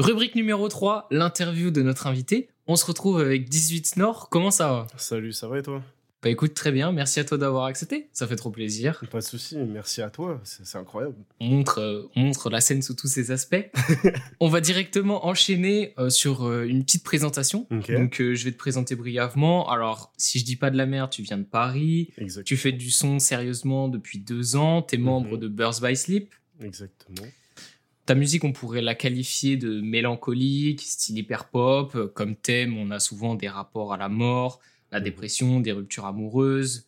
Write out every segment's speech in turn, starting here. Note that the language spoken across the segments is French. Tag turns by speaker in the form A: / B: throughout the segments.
A: Rubrique numéro 3, l'interview de notre invité. On se retrouve avec 18 Nord. Comment ça va?
B: Salut, ça va et toi?
A: Bah écoute, très bien. Merci à toi d'avoir accepté. Ça fait trop plaisir.
B: Pas de souci, merci à toi. C'est incroyable.
A: On montre, euh, on montre la scène sous tous ses aspects. on va directement enchaîner euh, sur euh, une petite présentation.
B: Ok.
A: Donc je vais te présenter brièvement. Alors, si je dis pas de la merde, tu viens de Paris.
B: Exact.
A: Tu fais du son sérieusement depuis deux ans. T'es membre
B: Mhm.
A: de Birds by Sleep.
B: Exactement.
A: Ta musique, on pourrait la qualifier de mélancolique, style hyper pop. Comme thème, on a souvent des rapports à la mort, la
B: Mhm.
A: dépression, des ruptures amoureuses.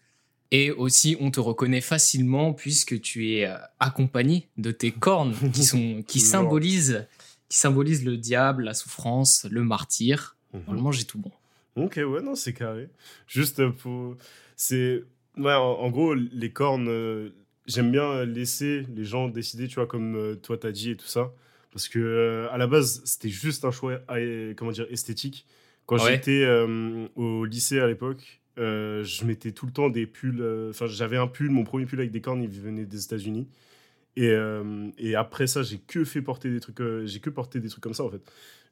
A: Et aussi, on te reconnaît facilement puisque tu es euh, accompagné de tes cornes qui sont qui symbolisent qui symbolisent le diable, la souffrance, le martyr.
B: Mhm.
A: Normalement, j'ai tout bon.
B: Ok, ouais, non, c'est carré. Juste pour. C'est. Ouais, en, en gros, les cornes, euh, j'aime bien laisser les gens décider, tu vois, comme euh, toi t'as dit et tout ça. Parce que, euh, à la base, c'était juste un choix, euh, comment dire, esthétique. Quand
A: Ouais.
B: j'étais euh, au lycée à l'époque, euh, je mettais tout le temps des pulls. euh, Enfin, j'avais un pull, mon premier pull avec des cornes, il venait des États-Unis. Et, euh, et après ça, j'ai que fait porter des trucs, euh, j'ai que porté des trucs comme ça en fait.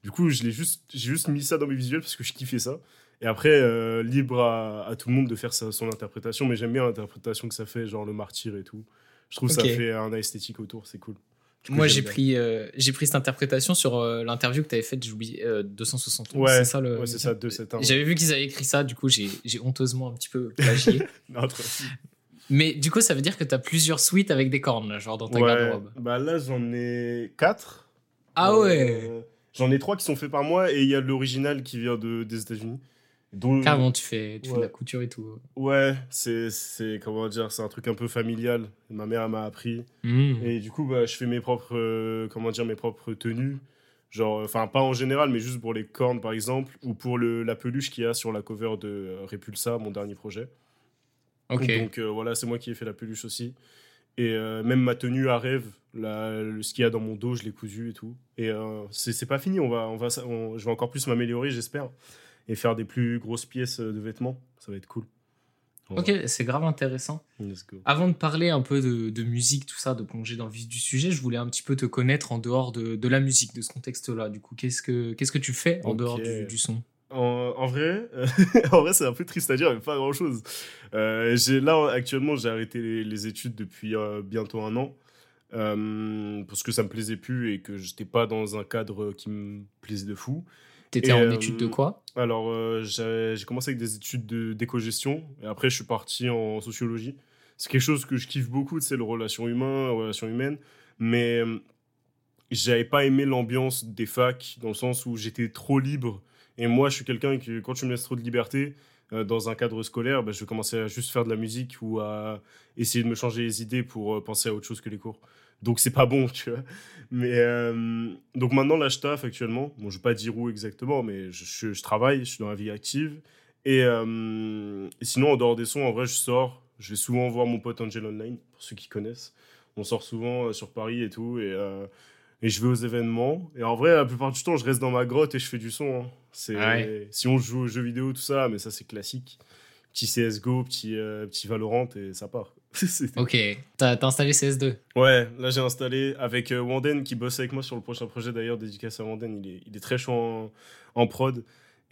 B: Du coup, je l'ai juste, j'ai juste mis ça dans mes visuels parce que je kiffais ça. Et après, euh, libre à, à tout le monde de faire sa, son interprétation, mais j'aime bien l'interprétation que ça fait, genre le martyr et tout. Je trouve que ça fait un esthétique autour, c'est cool. Coup,
A: Moi, j'ai pris, euh, j'ai pris cette interprétation sur euh, l'interview que tu avais faite, j'oublie, euh, 260.
B: Ouais,
A: c'est ça le.
B: ouais, c'est ça, 271.
A: J'avais vu qu'ils avaient écrit ça, du coup, j'ai j'ai honteusement un petit peu plagié.
B: Non,
A: Mais du coup, ça veut dire que tu as plusieurs suites avec des cornes, là, genre dans ta
B: Ouais,
A: garde-robe.
B: bah là, j'en ai 4.
A: Ah ouais
B: J'en ai 3 qui sont faits par moi et il y a l'original qui vient de, des États-Unis. Donc,
A: Carrément, tu fais, tu fais de
B: Ouais.
A: la couture et tout.
B: Ouais, c'est, c'est, comment dire, c'est un truc un peu familial. Ma mère m'a appris.
A: Mmh.
B: Et du coup, bah, je fais mes propres, euh, comment dire, mes propres tenues. Genre, enfin, pas en général, mais juste pour les cornes, par exemple, ou pour le, la peluche qu'il y a sur la cover de euh, Repulsa, mon dernier projet.
A: Ok.
B: Donc euh, voilà, c'est moi qui ai fait la peluche aussi. Et euh, même ma tenue à rêve, la- le, ce qu'il y a dans mon dos, je l'ai cousu et tout. Et euh, c'est c'est pas fini, on va, on va, on- je vais encore plus m'améliorer, j'espère. Et faire des plus grosses pièces euh, de vêtements, ça va être cool.
A: Ok, c'est grave intéressant.
B: Let's go.
A: Avant de parler un peu de, de musique, tout ça, de plonger dans le vif du sujet, je voulais un petit peu te connaître en dehors de, de la musique, de ce contexte-là. Du coup, qu'est-ce que qu'est-ce que tu fais en dehors du, du son?
B: En, en vrai, en vrai c'est un peu triste à dire, mais pas grand-chose. Euh, j'ai- là, actuellement, j'ai arrêté les, les études depuis euh, bientôt un an. euh, parce que ça me plaisait plus et que j'étais pas dans un cadre qui me plaisait de fou.
A: T'étais en
B: euh,
A: études de quoi?
B: Alors, euh, j'ai commencé avec des études de- d'éco-gestion et après, je suis parti en sociologie. C'est quelque chose que je kiffe beaucoup, c'est le relation humain, la relation humaine. Mais euh, j'avais pas aimé l'ambiance des facs dans le sens où j'étais trop libre. Et moi, je suis quelqu'un qui, quand tu me laisses trop de liberté euh, dans un cadre scolaire, bah, je vais commencer à juste faire de la musique ou à essayer de me changer les idées pour euh, penser à autre chose que les cours. Donc, c'est pas bon, tu vois. Mais euh, donc maintenant, là, je taffe actuellement. Bon, je vais pas dire où exactement, mais je, je- je travaille, je suis dans la vie active. Et, euh, sinon, en dehors des sons, en vrai, je sors. Je vais souvent voir mon pote Angel Online, pour ceux qui connaissent. On sort souvent euh, sur Paris et tout. Et, euh, et je vais aux événements. Et en vrai, la plupart du temps, je reste dans ma grotte et je fais du son. hein. C'est,
A: Ouais.
B: Si on joue aux jeux vidéo, tout ça, mais ça, c'est classique. Petit CSGO, petit, euh, petit Valorant, et ça part.
A: Ok, t'as t'as installé CS2.
B: Ouais, là j'ai installé avec euh, Wanden qui bosse avec moi sur le prochain projet d'ailleurs, dédicace à Wanden, il est, il est très chaud en, en prod.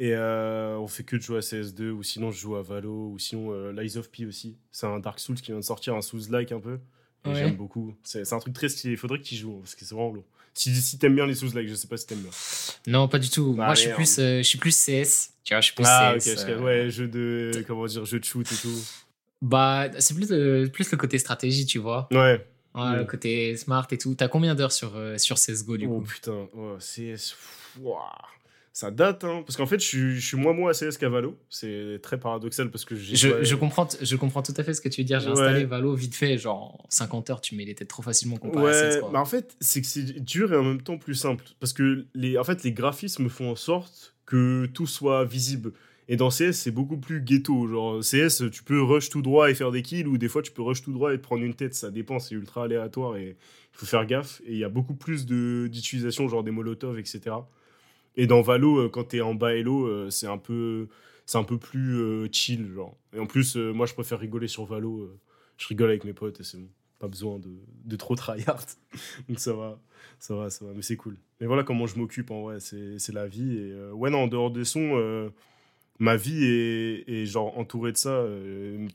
B: Et euh, on fait que de jouer à CS2 ou sinon je joue à Valo ou sinon euh, Lies of P aussi. C'est un Dark Souls qui vient de sortir, un Souls-like un peu. Et
A: Ouais.
B: J'aime beaucoup. C'est un truc très stylé, il faudrait y joues parce que c'est vraiment lourd. Si, si t'aimes bien les Souls-like, je sais pas si t'aimes bien.
A: Non, pas du tout.
B: Bah,
A: Moi, je suis plus, euh, je suis plus CS. Tu vois, je suis plus
B: Ah
A: CS. euh,
B: ouais, jeu de, comment dire, jeu de shoot et tout.
A: Bah, c'est plus, le- plus le côté stratégie, tu vois.
B: Ouais.
A: Ouais,
B: Ouais.
A: Le côté smart et tout. T'as combien d'heures sur, euh, sur CSGO, du
B: oh
A: coup?
B: putain, oh, CS, pff, ouah. Ça date, hein. Parce qu'en fait, je suis, je suis moins moins à CS qu'à Valo. C'est très paradoxal parce que j'ai.
A: je,
B: ouais.
A: je, comprends, je comprends tout à fait ce que tu veux dire. J'ai
B: Ouais.
A: installé Valo vite fait, genre en 50 heures, tu mets les têtes trop facilement comparé à
B: Ouais,
A: CS. quoi.
B: bah en fait, c'est que c'est dur et en même temps plus simple. Parce que les, en fait, les graphismes font en sorte que tout soit visible. Et dans CS, c'est beaucoup plus ghetto. Genre, CS, tu peux rush tout droit et faire des kills, ou des fois, tu peux rush tout droit et te prendre une tête. Ça dépend, c'est ultra aléatoire et il faut faire gaffe. Et il y a beaucoup plus de- d'utilisation, genre des molotovs, etc. Et dans Valo, euh, quand t'es en bas elo, euh, c'est un peu, c'est un peu plus euh, chill, genre. Et en plus, moi, je préfère rigoler sur Valo. je rigole avec mes potes et c'est bon. pas besoin de, de trop tryhard. Donc ça va, ça va, ça va. Mais c'est cool. Mais voilà comment je m'occupe en vrai, c'est la vie. Et ouais, non, en dehors des sons, ma vie est, est, genre entourée de ça.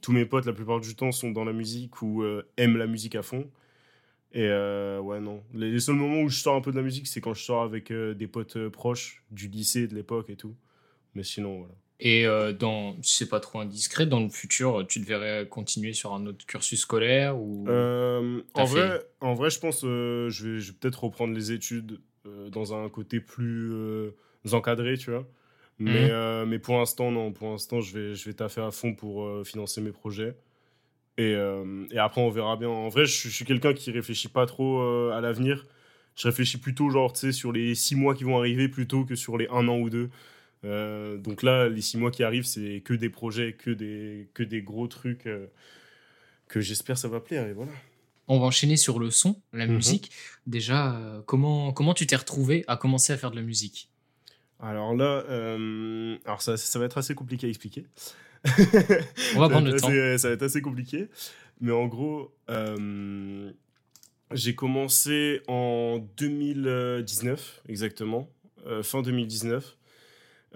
B: Tous mes potes, la plupart du temps, sont dans la musique ou aiment la musique à fond. Et ouais, non. Les, les, seuls moments où je sors un peu de la musique, c'est quand je sors avec des potes proches du lycée, de l'époque et tout. Mais sinon, voilà.
A: Et euh, dans, c'est pas trop indiscret, dans le futur, tu devrais continuer sur un autre cursus scolaire ou
B: euh, en, vrai, en vrai, je pense euh, je vais, je vais peut-être reprendre les études euh, dans un côté plus encadré, tu vois. Mais, mhm. mais pour l'instant, non. Pour l'instant, je vais, je vais taffer à fond pour financer mes projets. Et, et, après, on verra bien. En vrai, je, je suis quelqu'un qui réfléchit pas trop à l'avenir. Je réfléchis plutôt, genre, tu sais, sur les six mois qui vont arriver plutôt que sur les un an ou deux. Euh, donc là, les six mois qui arrivent, c'est que des projets, que des, que des gros trucs euh, que j'espère ça va plaire. Et voilà.
A: On va enchaîner sur le son, la mhm. musique. Déjà, euh, comment, comment tu t'es retrouvé à commencer à faire de la musique?
B: Alors là, alors ça, ça, va être assez compliqué à expliquer.
A: On va prendre le temps.
B: Ça va être assez compliqué. Mais en gros, j'ai commencé en 2019, exactement, fin 2019.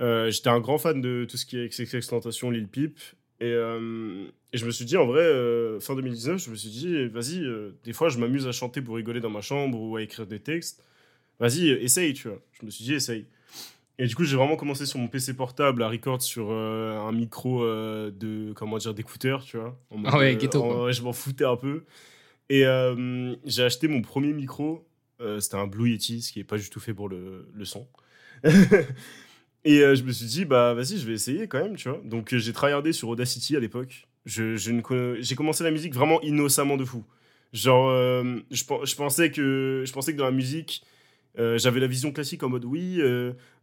B: Euh, j'étais un grand fan de tout ce qui est XXX Lil Peep. Et, euh, et, je me suis dit, en vrai, euh, fin 2019, je me suis dit, vas-y, des fois, je m'amuse à chanter pour rigoler dans ma chambre ou à écrire des textes. Vas-y, essaye, tu vois. Je me suis dit, essaye. Et du coup, j'ai vraiment commencé sur mon PC portable à record sur un micro de, comment dire, d'écouteur, tu vois.
A: ah ouais, ghetto.
B: je m'en foutais un peu. Et j'ai acheté mon premier micro. C'était un Blue Yeti, ce qui n'est pas du tout fait pour le, le son. Et euh, je me suis dit, bah vas-y, je vais essayer quand même, tu vois. Donc euh, j'ai tryhardé sur Audacity à l'époque. Je, j'ai commencé la musique vraiment innocemment de fou. Genre, euh, je, je, pensais que, je pensais que dans la musique, j'avais la vision classique en mode oui,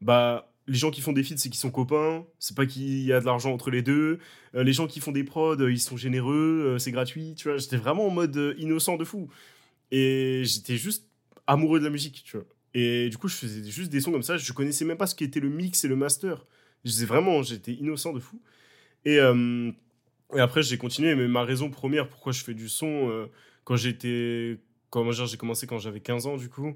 B: bah les gens qui font des feats, c'est qu'ils sont copains, c'est pas qu'il y a de l'argent entre les deux. les gens qui font des prods, ils sont généreux, c'est gratuit, tu vois. J'étais vraiment en mode innocent de fou. Et j'étais juste amoureux de la musique, tu vois. Et du coup, je faisais juste des sons comme ça. Je connaissais même pas ce qu'était le mix et le master. Je disais vraiment, j'étais innocent de fou. Et, euh, et après, j'ai continué. Mais ma raison première pourquoi je fais du son, euh, quand j'étais. Comment j'ai commencé quand j'avais 15 ans, du coup.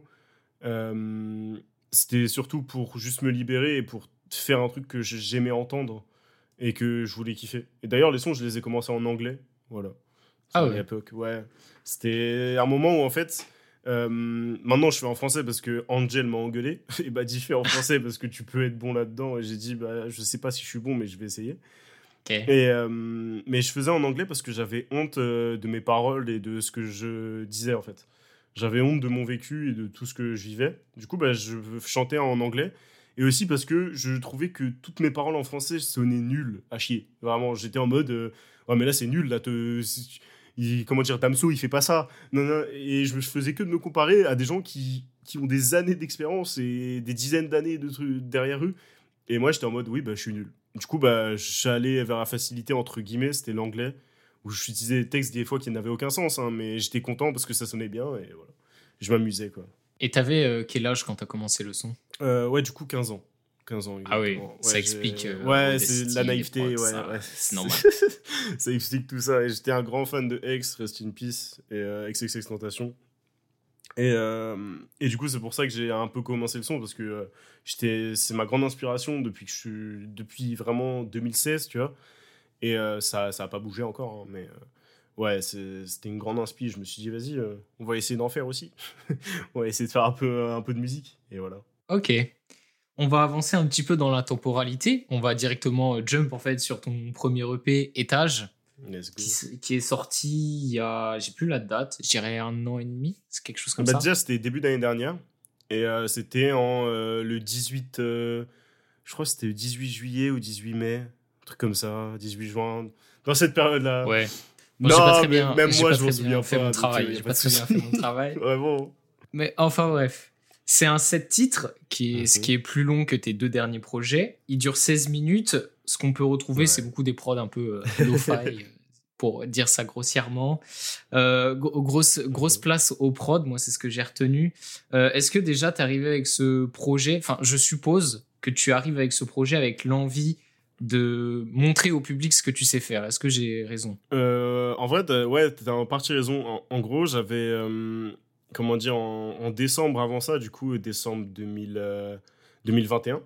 B: Euh, c'était surtout pour juste me libérer et pour faire un truc que j'aimais entendre et que je voulais kiffer. Et d'ailleurs, les sons, je les ai commencés en anglais. Voilà.
A: Ah ouais.
B: ouais. C'était un moment où, en fait euh, maintenant, je fais en français parce que Angel m'a engueulé. et bah, dis fais en français parce que tu peux être bon là-dedans. Et j'ai dit, bah, je sais pas si je suis bon, mais je vais essayer. Et, euh, mais je faisais en anglais parce que j'avais honte de mes paroles et de ce que je disais en fait. J'avais honte de mon vécu et de tout ce que je vivais. Du coup, bah, je chantais en anglais. Et aussi parce que je trouvais que toutes mes paroles en français sonnaient nulles, à chier. Vraiment, j'étais en mode, ouais, mais là c'est nul, là, te comment dire, Damso, il fait pas ça. Non, non, et je, je faisais que de me comparer à des gens qui, qui ont des années d'expérience et des dizaines d'années de trucs derrière eux. Et moi, j'étais en mode, oui, bah, je suis nul. Du coup, bah, j'allais vers la facilité, entre guillemets, c'était l'anglais, où je utilisais des textes des fois qui n'avaient aucun sens, hein, mais j'étais content parce que ça sonnait bien et voilà. Je m'amusais, quoi.
A: Et t'avais avais euh, quel âge quand t'as commencé le son?
B: Euh, Ouais, du coup, 15 ans. 15 ans.
A: Ah oui, ça explique. Euh,
B: ouais, c'est la naïveté, ouais, ouais.
A: C'est normal.
B: ça explique tout ça. Et j'étais un grand fan de X, Rest in Peace, et euh, XXX Tentation. Et, euh, et du coup, c'est pour ça que j'ai un peu commencé le son, parce que euh, j'étais c'est ma grande inspiration depuis, que je suis, depuis vraiment 2016, tu vois. Et ça n'a pas bougé encore, hein, mais ouais, c'était une grande inspiration. Je me suis dit, vas-y, on va essayer d'en faire aussi. on va essayer de faire un peu, un peu de musique. Et voilà.
A: Ok. On va avancer un petit peu dans la temporalité. On va directement euh, jump en fait sur ton premier EP Étage. Qui, est sorti il y a, j'ai plus la date, je dirais un an et demi, c'est quelque chose comme bah, ça.
B: Déjà, c'était début d'année dernière. Et euh, c'était en euh, le 18, je crois que c'était le 18 juillet ou 18 mai, truc comme ça, 18 juin, dans cette période-là.
A: Ouais.
B: non, pas très bien, même moi, je m'en souviens
A: pas. Mon travail. J'ai pas très bien fait mon travail.
B: ouais, bon.
A: Mais enfin, bref. C'est un set titre qui est, ce qui est plus long que tes deux derniers projets. Il dure 16 minutes. Ce qu'on peut retrouver, c'est beaucoup des prods un peu euh, lo-fi, euh, pour dire ça grossièrement. Euh, grosse, grosse place au prod, moi, c'est ce que j'ai retenu. Est-ce que déjà, tu arrivé avec ce projet? Enfin, je suppose que tu arrives avec ce projet avec l'envie de montrer au public ce que tu sais faire. Est-ce que j'ai raison?
B: Euh, En vrai, ouais, t'as en partie raison. En, gros, j'avais, euh, comment dire, en, décembre avant ça, du coup, décembre 2000, 2021,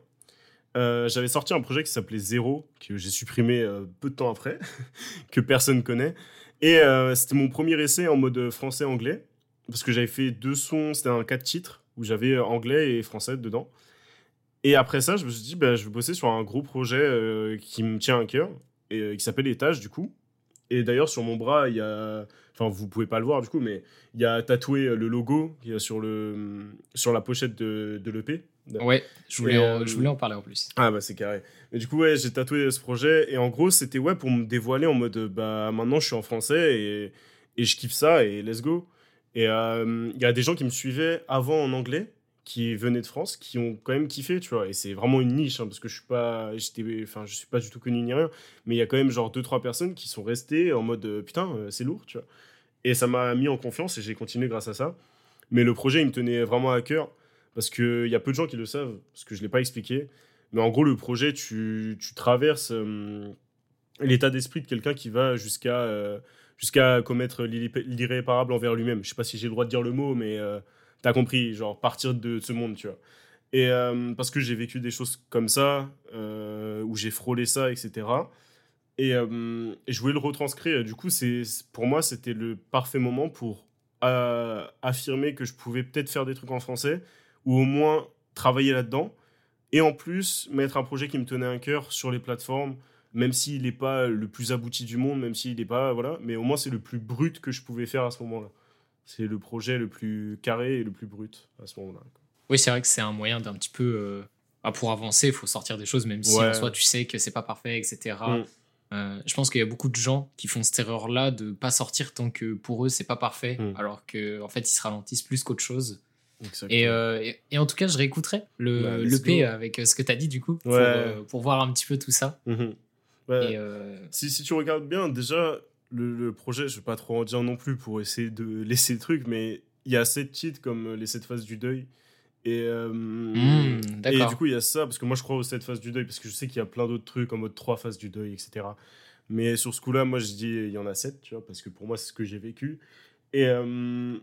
B: euh, j'avais sorti un projet qui s'appelait Zéro, que j'ai supprimé peu de temps après, que personne connaît. Et c'était mon premier essai en mode français-anglais, parce que j'avais fait deux sons, c'était un quatre titres, où j'avais anglais et français dedans. Et après ça, je me suis dit, bah, je vais bosser sur un gros projet euh, qui me tient à cœur et euh, qui s'appelle Étage, du coup. Et d'ailleurs, sur mon bras, il y a. Enfin, vous pouvez pas le voir, du coup, mais il y a tatoué le logo qui est sur, le, sur la pochette de, de l'EP.
A: Ouais, je voulais, en, je voulais en parler en plus.
B: Ah, bah, c'est carré. Mais du coup, ouais, j'ai tatoué ce projet. Et en gros, c'était ouais, pour me dévoiler en mode, bah, maintenant, je suis en français et, et je kiffe ça et let's go. Et euh, il y a des gens qui me suivaient avant en anglais qui venaient de France, qui ont quand même kiffé, tu vois. Et c'est vraiment une niche, hein, parce que je suis pas, enfin, je suis pas du tout connu ni rien, mais il y a quand même genre deux trois personnes qui sont restées en mode euh, putain, euh, c'est lourd, tu vois. Et ça m'a mis en confiance et j'ai continué grâce à ça. Mais le projet, il me tenait vraiment à cœur parce qu'il y a peu de gens qui le savent, parce que je l'ai pas expliqué. Mais en gros, le projet, tu, tu traverses euh, l'état d'esprit de quelqu'un qui va jusqu'à jusqu'à commettre l'irréparable envers lui-même. Je sais pas si j'ai le droit de dire le mot, mais T'as compris, genre partir de ce monde, tu vois. Et euh, parce que j'ai vécu des choses comme ça, euh, où j'ai frôlé ça, etc. Euh, et, je voulais le retranscrire. Du coup, c'est pour moi, c'était le parfait moment pour affirmer que je pouvais peut-être faire des trucs en français, ou au moins travailler là-dedans. Et en plus, mettre un projet qui me tenait à cœur sur les plateformes, même s'il n'est pas le plus abouti du monde, même s'il n'est pas. Voilà, mais au moins, c'est le plus brut que je pouvais faire à ce moment-là c'est le projet le plus carré et le plus brut à ce moment-là.
A: Oui, c'est vrai que c'est un moyen d'un petit peu. Euh, bah, pour avancer, il faut sortir des choses, même si en soi tu sais que c'est pas parfait, etc. Mm. Euh, je pense qu'il y a beaucoup de gens qui font cette erreur-là de pas sortir tant que pour eux c'est pas parfait, mm. alors qu'en en fait ils se ralentissent plus qu'autre chose. Euh, et, et, en tout cas, je réécouterai le, bah, le P avec ce que tu as dit du coup, pour, pour, voir un petit peu tout ça.
B: Mm-hmm. si, si, tu regardes bien, déjà, le, projet, je vais pas trop en dire non plus pour essayer de laisser le truc, mais il y a sept titres comme euh, les sept phases du deuil. Et, euh, mmh, et du coup, il y a ça, parce que moi je crois aux sept phases du deuil, parce que je sais qu'il y a plein d'autres trucs en mode trois phases du deuil, etc. Mais sur ce coup-là, moi je dis il y en a sept, tu vois, parce que pour moi c'est ce que j'ai vécu. Et euh,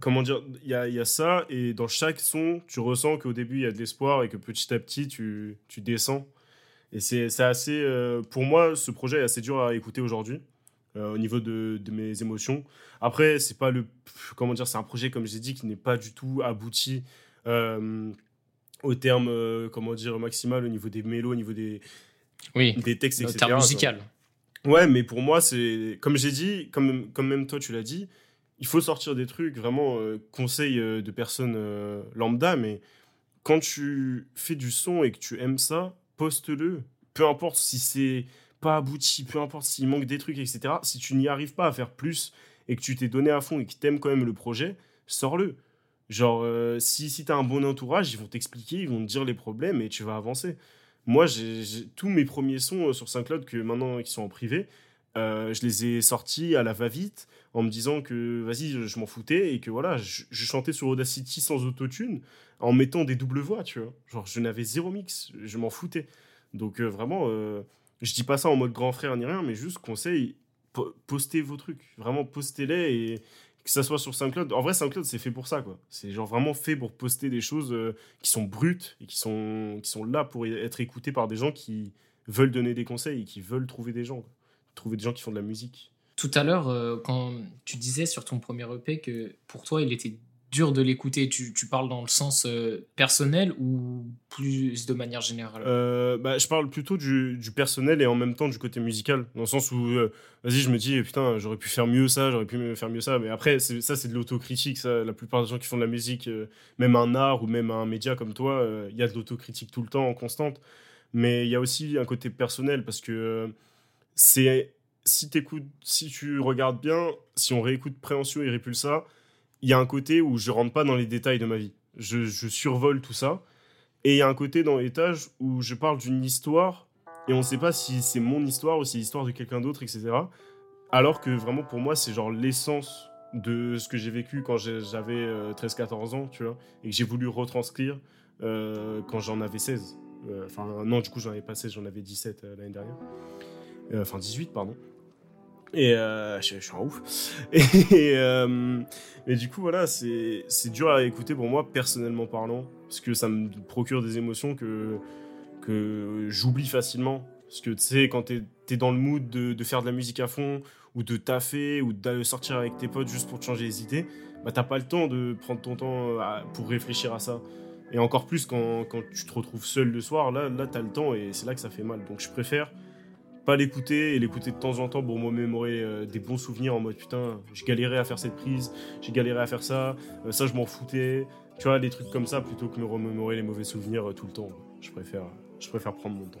B: comment dire, il y a, y a, ça, et dans chaque son, tu ressens qu'au début il y a de l'espoir et que petit à petit tu, tu descends. Et c'est assez. pour moi, ce projet est assez dur à écouter aujourd'hui. Euh, au niveau de, de, mes émotions. Après, c'est pas le. Comment dire C'est un projet, comme j'ai dit, qui n'est pas du tout abouti euh, au terme, euh, comment dire, maximal, au niveau des mélos, au niveau des,
A: oui,
B: des textes, etc.
A: Au terme musical.
B: Ouais, mais pour moi, c'est. Comme j'ai dit, comme, comme même toi, tu l'as dit, il faut sortir des trucs, vraiment, conseil de personnes lambda, mais quand tu fais du son et que tu aimes ça, poste-le. Peu importe si c'est pas abouti, peu importe s'il manque des trucs, etc. Si tu n'y arrives pas à faire plus et que tu t'es donné à fond et que tu aimes quand même le projet, sors-le. Genre, euh, si, si tu as un bon entourage, ils vont t'expliquer, ils vont te dire les problèmes et tu vas avancer. Moi, tous mes premiers sons euh, sur Saint-Claude, que maintenant qui sont en privé, euh, je les ai sortis à la va-vite en me disant que vas-y, je, m'en foutais et que voilà, je, chantais sur Audacity sans autotune en mettant des doubles voix, tu vois. Genre, je n'avais zéro mix, je m'en foutais. Donc, vraiment, je dis pas ça en mode grand frère ni rien, mais juste conseil, postez vos trucs. Vraiment, postez-les et que ça soit sur SoundCloud. En vrai, SoundCloud, c'est fait pour ça, quoi. C'est genre vraiment fait pour poster des choses euh, qui sont brutes et qui sont, qui sont là pour être écoutées par des gens qui veulent donner des conseils et qui veulent trouver des gens. Trouver des gens qui font de la musique.
A: Tout à l'heure, euh, quand tu disais sur ton premier EP que pour toi, il était dur de l'écouter tu, tu, parles dans le sens euh, personnel ou plus de manière générale?
B: Euh, bah, Je parle plutôt du, du, personnel et en même temps du côté musical. Dans le sens où, euh, vas-y, je me dis, putain, j'aurais pu faire mieux ça, j'aurais pu faire mieux ça. Mais après, ça, c'est de l'autocritique. La plupart des gens qui font de la musique, même un art ou même un média comme toi, il y a de l'autocritique tout le temps, en constante. Mais il y a aussi un côté personnel parce que c'est. Si, si tu regardes bien, si on réécoute Préhension et Répulsa, il y a un côté où je rentre pas dans les détails de ma vie. Je, survole tout ça. Et il y a un côté dans l'étage où je parle d'une histoire et on ne sait pas si c'est mon histoire ou si c'est l'histoire de quelqu'un d'autre, etc. Alors que vraiment pour moi, c'est genre l'essence de ce que j'ai vécu quand j'avais 13-14 euh, ans, tu vois, et que j'ai voulu retranscrire euh, quand j'en avais 16. Enfin, non, du coup, j'en avais pas 16, j'en avais 17 l'année dernière. Enfin, 18, pardon. Et je, je, suis en ouf. Et, mais du coup, voilà, c'est dur à écouter pour moi, personnellement parlant, parce que ça me procure des émotions que, que j'oublie facilement. Parce que tu sais, quand tu es, dans le mood de, faire de la musique à fond, ou de taffer, ou de sortir avec tes potes juste pour te changer les idées, bah t'as pas le temps de prendre ton temps pour réfléchir à ça. Et encore plus quand, quand tu te retrouves seul le soir, là, là t'as le temps et c'est là que ça fait mal. Donc je préfère pas l'écouter et l'écouter de temps en temps pour me mémorer euh, des bons souvenirs en mode putain, j'ai galéré à faire cette prise, j'ai galéré à faire ça, euh, ça je m'en foutais. Tu vois, des trucs comme ça plutôt que me remémorer les mauvais souvenirs euh, tout le temps. Je préfère, je préfère prendre mon temps.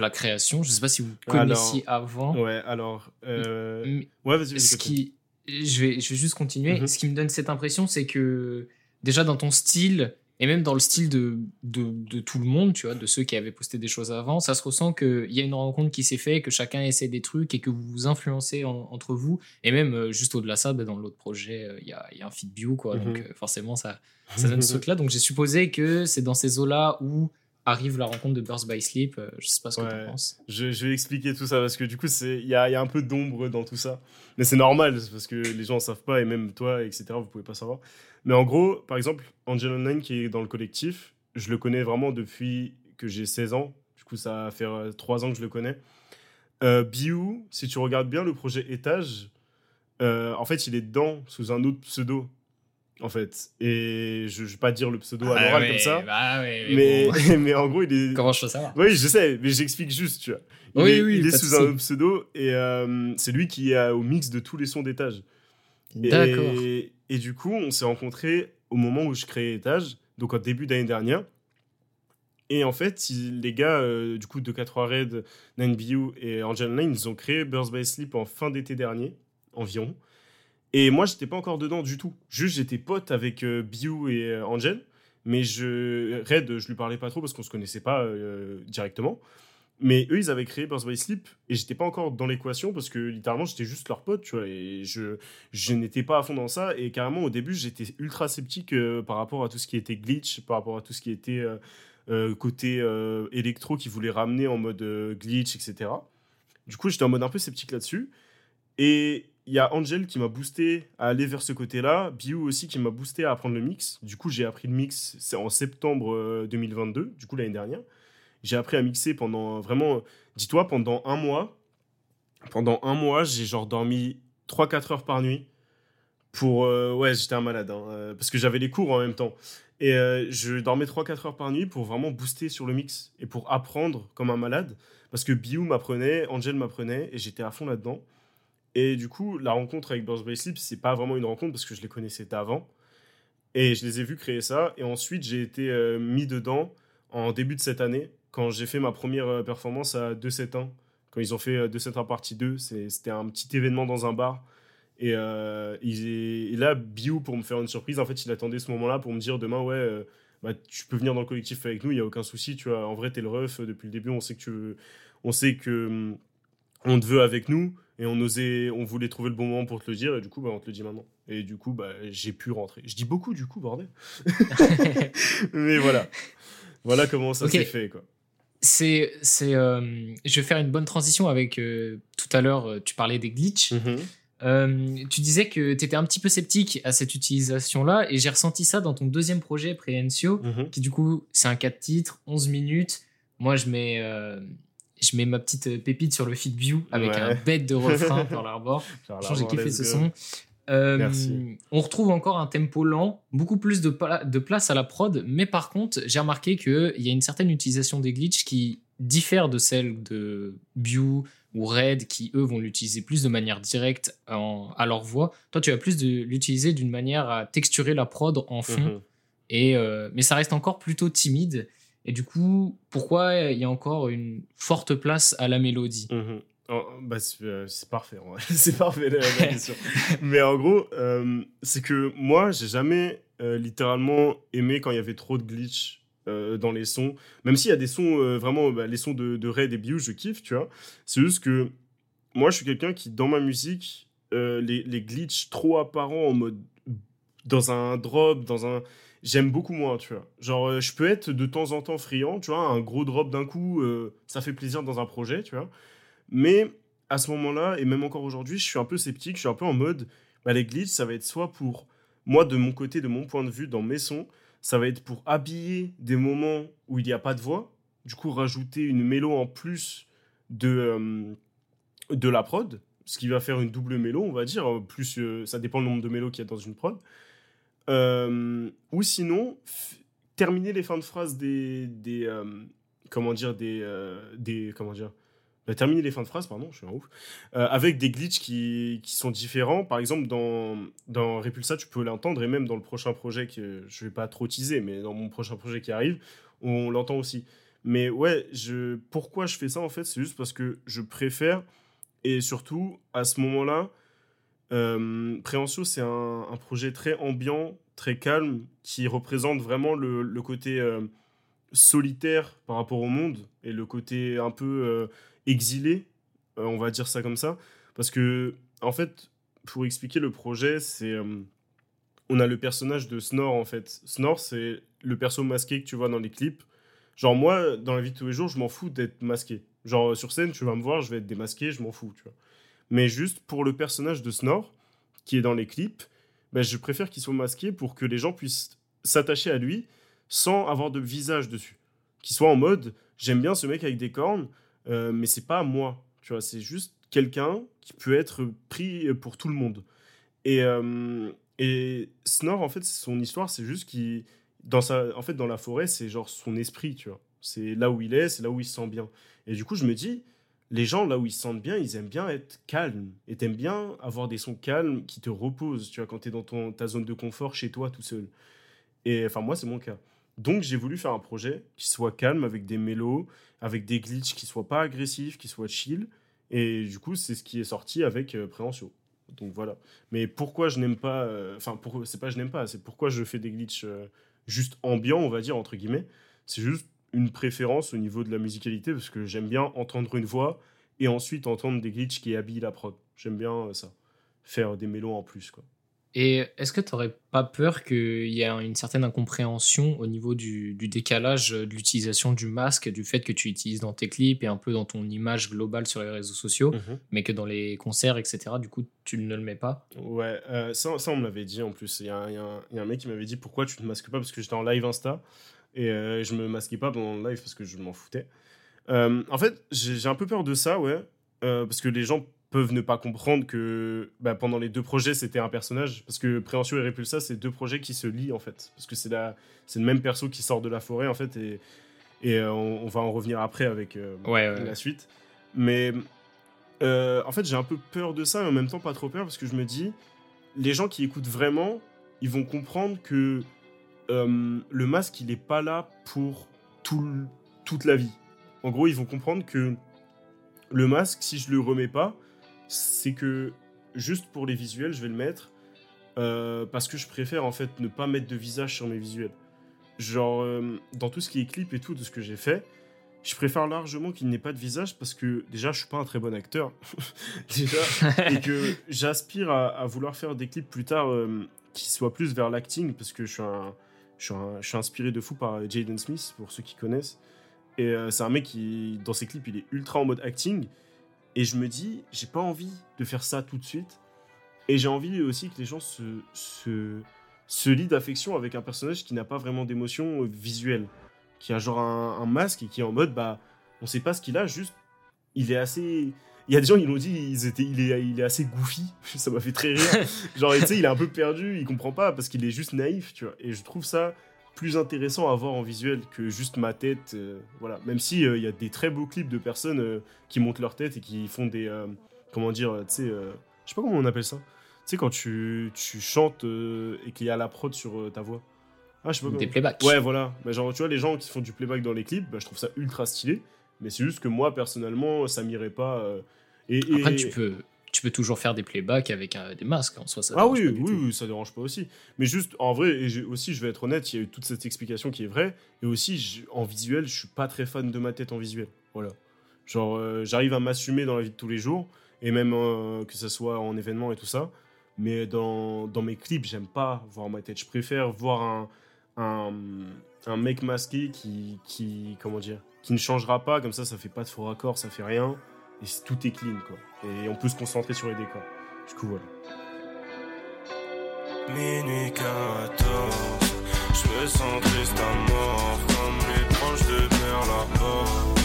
C: la
A: création. Je sais pas si vous connaissiez avant.
B: Ouais, alors. Euh... Ouais, vas-y.
A: Ce qui, je vais, je vais juste continuer. Ce qui me donne cette impression, c'est que déjà dans ton style, et même dans le style de, de, de, tout le monde, tu vois, de ceux qui avaient posté des choses avant, ça se ressent qu'il y a une rencontre qui s'est faite, que chacun essaie des trucs et que vous vous influencez entre vous. Et même euh, juste au-delà de ça, bah, dans l'autre projet, euh, il y, a, y, a, un feed bio, quoi. Donc euh, forcément, ça, ça donne ce truc-là. Donc j'ai supposé que c'est dans ces eaux-là où arrive la rencontre de Burst by Sleep. je sais pas ce que tu penses.
B: Je, je, vais expliquer tout ça parce que du coup, il y a, y a, un peu d'ombre dans tout ça. Mais c'est normal parce que les gens ne savent pas et même toi, etc., vous pouvez pas savoir. Mais en gros, par exemple, Angel Online qui est dans le collectif, je le connais vraiment depuis que j'ai 16 ans. Du coup, ça va faire 3 ans que je le connais. Euh, Biu, si tu regardes bien le projet Étage, euh, en fait, il est dedans sous un autre pseudo en fait. Et je ne vais pas dire le pseudo à l'oral comme ça.
A: Bah ouais,
B: mais, mais, en gros, il est.
A: Comment je peux savoir?
B: Oui, je sais, mais j'explique juste, tu vois. Il
A: oui,
B: est,
A: oui,
B: il est sous un pseudo et euh, c'est lui qui est au mix de tous les sons d'étage.
A: D'accord.
B: Et, et, du coup, on s'est rencontrés au moment où je créais Étage, donc au début d'année dernière. Et en fait, les gars, euh, du coup, de 4 Red, 9BU et Angel Line, ils ont créé Burst by Sleep en fin d'été dernier, environ. Et moi, j'étais pas encore dedans du tout. Juste, j'étais pote avec euh, Biu et euh, Angel. Mais je, Red, je lui parlais pas trop parce qu'on se connaissait pas euh, directement. Mais eux, ils avaient créé Burst by Sleep et j'étais pas encore dans l'équation parce que littéralement, j'étais juste leur pote, tu vois. Et je, je n'étais pas à fond dans ça. Et carrément, au début, j'étais ultra sceptique par rapport à tout ce qui était glitch, par rapport à tout ce qui était côté électro qui voulait ramener en mode glitch, etc. Du coup, j'étais en mode un peu sceptique là-dessus. Et il y a Angel qui m'a boosté à aller vers ce côté-là, Biu aussi qui m'a boosté à apprendre le mix. Du coup, j'ai appris le mix en septembre 2022, du coup l'année dernière. J'ai appris à mixer pendant vraiment, dis-toi, pendant un mois. Pendant un mois, j'ai genre dormi 3-4 heures par nuit. Pour. ouais, j'étais un malade, hein, parce que j'avais les cours en même temps. Et je dormais 3-4 heures par nuit pour vraiment booster sur le mix et pour apprendre comme un malade. Parce que Biu m'apprenait, Angel m'apprenait, et j'étais à fond là-dedans. Et du coup, la rencontre avec Burst by Sleep, c'est pas vraiment une rencontre parce que je les connaissais d'avant. Et je les ai vus créer ça. Et ensuite, j'ai été euh, mis dedans en début de cette année, quand j'ai fait ma première euh, performance à 2-7 ans. Quand ils ont fait 2-7 ans partie 2, c'était un petit événement dans un bar. Et, euh, et, là, Biou, pour me faire une surprise, en fait, il attendait ce moment-là pour me dire demain, ouais, bah, tu peux venir dans le collectif avec nous, il n'y a aucun souci. Tu vois, en vrai, t'es le ref depuis le début, on sait que tu on sait que hum, on te veut avec nous et on osait, on voulait trouver le bon moment pour te le dire, et du coup, bah, on te le dit maintenant. Et du coup, bah, j'ai pu rentrer. Je dis beaucoup, du coup, bordel. Mais voilà. Voilà comment ça s'est fait, quoi.
A: C'est, c'est, euh, je vais faire une bonne transition avec euh, tout à l'heure, euh, tu parlais des glitches.
B: Mm-hmm.
A: tu disais que tu étais un petit peu sceptique à cette utilisation-là, et j'ai ressenti ça dans ton deuxième projet, Prehencio,
B: mm-hmm.
A: qui du coup, c'est un 4 titres, 11 minutes. Moi, je mets je mais ma petite euh, pépite sur le feed view avec un bête de refrain par l'arbor. J'ai kiffé ce son. Euh, on retrouve encore un tempo lent, beaucoup plus de, de place à la prod, mais par contre, j'ai remarqué qu'il y a une certaine utilisation des glitches qui diffère de celle de Bew ou Red qui, eux, vont l'utiliser plus de manière directe à leur voix. Toi, tu vas plus l'utiliser d'une manière à texturer la prod en fond. Mhm. Et, euh, mais ça reste encore plutôt timide. Et du coup, pourquoi il y a encore une forte place à la mélodie?
B: Mhm. oh, bah, euh, c'est parfait, c'est parfait la, question. mais en gros, euh, c'est que moi, j'ai jamais littéralement aimé quand il y avait trop de glitch euh, dans les sons. Même s'il y a des sons, euh, vraiment, bah, les sons de, de Red et Biu, je kiffe, tu vois. C'est juste que moi, je suis quelqu'un qui, dans ma musique, euh, les, les glitches trop apparents en mode. dans un drop, dans un. J'aime beaucoup moins, tu vois. Genre, je peux être de temps en temps friand, tu vois, un gros drop d'un coup, ça fait plaisir dans un projet, tu vois. Mais à ce moment-là, et même encore aujourd'hui, je suis un peu sceptique, je suis un peu en mode, bah, les glitches, ça va être soit pour moi, de mon côté, de mon point de vue, dans mes sons, ça va être pour habiller des moments où il n'y a pas de voix, du coup rajouter une mélo en plus de, euh, de la prod, ce qui va faire une double mélo, on va dire, plus euh, ça dépend du nombre de mélos qu'il y a dans une prod. Euh, ou sinon, terminer les fins de phrase des, des comment dire, des, des, comment dire, bah, terminer les fins de phrase, pardon, je suis un ouf, euh, avec des glitches qui, qui, sont différents. Par exemple, dans, dans Repulsa, tu peux l'entendre, et même dans le prochain projet, que je vais pas trop teaser, mais dans mon prochain projet qui arrive, on l'entend aussi. Mais ouais, je, pourquoi je fais ça en fait C'est juste parce que je préfère, et surtout à ce moment-là, euh, c'est un, projet très ambiant, très calme, qui représente vraiment le, côté euh, solitaire par rapport au monde et le côté un peu euh, exilé, euh, on va dire ça comme ça. Parce que, en fait, pour expliquer le projet, c'est. On a le personnage de Snore, en fait. Snore, c'est le perso masqué que tu vois dans les clips. Genre, moi, dans la vie de tous les jours, je m'en fous d'être masqué. Genre, sur scène, tu vas me voir, je vais être démasqué, je m'en fous, tu vois. Mais juste pour le personnage de Snore, qui est dans les clips, ben, je préfère qu'il soit masqué pour que les gens puissent s'attacher à lui sans avoir de visage dessus. Qu'il soit en mode, j'aime bien ce mec avec des cornes, euh, mais c'est pas moi, tu vois, c'est juste quelqu'un qui peut être pris pour tout le monde. Et, euh, et Snore, en fait, son histoire, c'est juste qu'il, dans sa, en fait, dans la forêt, c'est genre son esprit, tu vois. C'est là où il est, c'est là où il se sent bien. Et du coup, je me dis, les gens, là où ils se sentent bien, ils aiment bien être calmes. Et t'aimes bien avoir des sons calmes qui te reposent, tu vois, quand t'es dans ton, ta zone de confort chez toi tout seul. Et enfin, moi, c'est mon cas. Donc j'ai voulu faire un projet qui soit calme, avec des mélos, avec des glitches qui soient pas agressifs, qui soient chill. Et du coup, c'est ce qui est sorti avec euh. Donc voilà. Mais pourquoi je n'aime pas. Euh, enfin, c'est pas je n'aime pas, c'est pourquoi je fais des glitches euh, juste ambiants, on va dire, entre guillemets. C'est juste une préférence au niveau de la musicalité, parce que j'aime bien entendre une voix et ensuite entendre des glitches qui habillent la prod. J'aime bien ça. Faire des mélos en plus, quoi.
A: Et est-ce que tu n'aurais pas peur qu'il y ait une certaine incompréhension au niveau du, décalage de l'utilisation du masque, du fait que tu utilises dans tes clips et un peu dans ton image globale sur les réseaux sociaux, mhm. mais que dans les concerts, etc., du coup, tu ne le mets pas?
B: Ouais, euh, ça, ça, on me l'avait dit en plus. Il y, a un mec qui m'avait dit pourquoi tu ne te masques pas? Parce que j'étais en live Insta et euh, je me masquais pas pendant le live parce que je m'en foutais. Euh, en fait, j'ai un peu peur de ça, ouais, parce que les gens peuvent ne pas comprendre que bah, pendant les deux projets, c'était un personnage. Parce que Préhension et Repulsa, c'est deux projets qui se lient, en fait. Parce que c'est le même perso qui sort de la forêt, en fait. Et, et euh, on, va en revenir après avec euh, la suite. Mais euh, en fait, j'ai un peu peur de ça, mais en même temps, pas trop peur, parce que je me dis, les gens qui écoutent vraiment, ils vont comprendre que le masque, il n'est pas là pour tout, toute la vie. En gros, ils vont comprendre que le masque, si je le remets pas, c'est que juste pour les visuels, je vais le mettre euh, parce que je préfère en fait ne pas mettre de visage sur mes visuels. Genre, euh, dans tout ce qui est clip et tout de ce que j'ai fait, je préfère largement qu'il n'ait pas de visage parce que déjà, je suis pas un très bon acteur. déjà, et que j'aspire à, vouloir faire des clips plus tard euh, qui soient plus vers l'acting parce que je suis, un, je, suis inspiré de fou par Jaden Smith, pour ceux qui connaissent. Et c'est un mec qui, dans ses clips, il est ultra en mode acting. Et je me dis, j'ai pas envie de faire ça tout de suite. Et j'ai envie aussi que les gens se, se, se lient d'affection avec un personnage qui n'a pas vraiment d'émotion euh, visuelle. Qui a genre un, masque et qui est en mode, bah, on sait pas ce qu'il a, juste, il est assez. Il y a des gens qui l'ont dit, ils étaient, il, est, il est assez goofy. ça m'a fait très rire. genre, tu sais, il est un peu perdu, il comprend pas parce qu'il est juste naïf, tu vois. Et je trouve ça plus intéressant à voir en visuel que juste ma tête. euh, voilà. Même si il y a des très beaux clips de personnes euh, qui montent leur tête et qui font des. euh, comment dire, euh, tu sais. euh, je sais pas comment on appelle ça. Tu sais, quand tu, tu chantes euh, et qu'il y a la prod sur euh, ta voix. Ah, je sais pas comment.
A: Des playbacks.
B: Ouais, voilà. Mais genre, tu vois, les gens qui font du playback dans les clips, bah, je trouve ça ultra stylé. Mais c'est juste que moi, personnellement, ça m'irait pas. euh, et,
A: Après, tu peux, tu peux toujours faire des playbacks avec euh, des masques en soi. Ça
B: ah oui,
A: pas du
B: oui,
A: tout.
B: oui, ça dérange pas aussi. Mais juste, en vrai, et aussi, je vais être honnête, il y a eu toute cette explication qui est vraie. Et aussi, en visuel, je suis pas très fan de ma tête en visuel. Voilà. Genre, euh, j'arrive à m'assumer dans la vie de tous les jours, et même euh, que ce soit en événement et tout ça. Mais dans, dans mes clips, j'aime pas voir ma tête. Je préfère voir un, un, un mec masqué qui, qui, comment dire, qui ne changera pas. Comme ça, ça fait pas de faux raccords, ça fait rien. Et tout est clean, quoi. Et on peut se concentrer sur les décors. Du coup, voilà.
C: Minuit 14, je mort, comme les de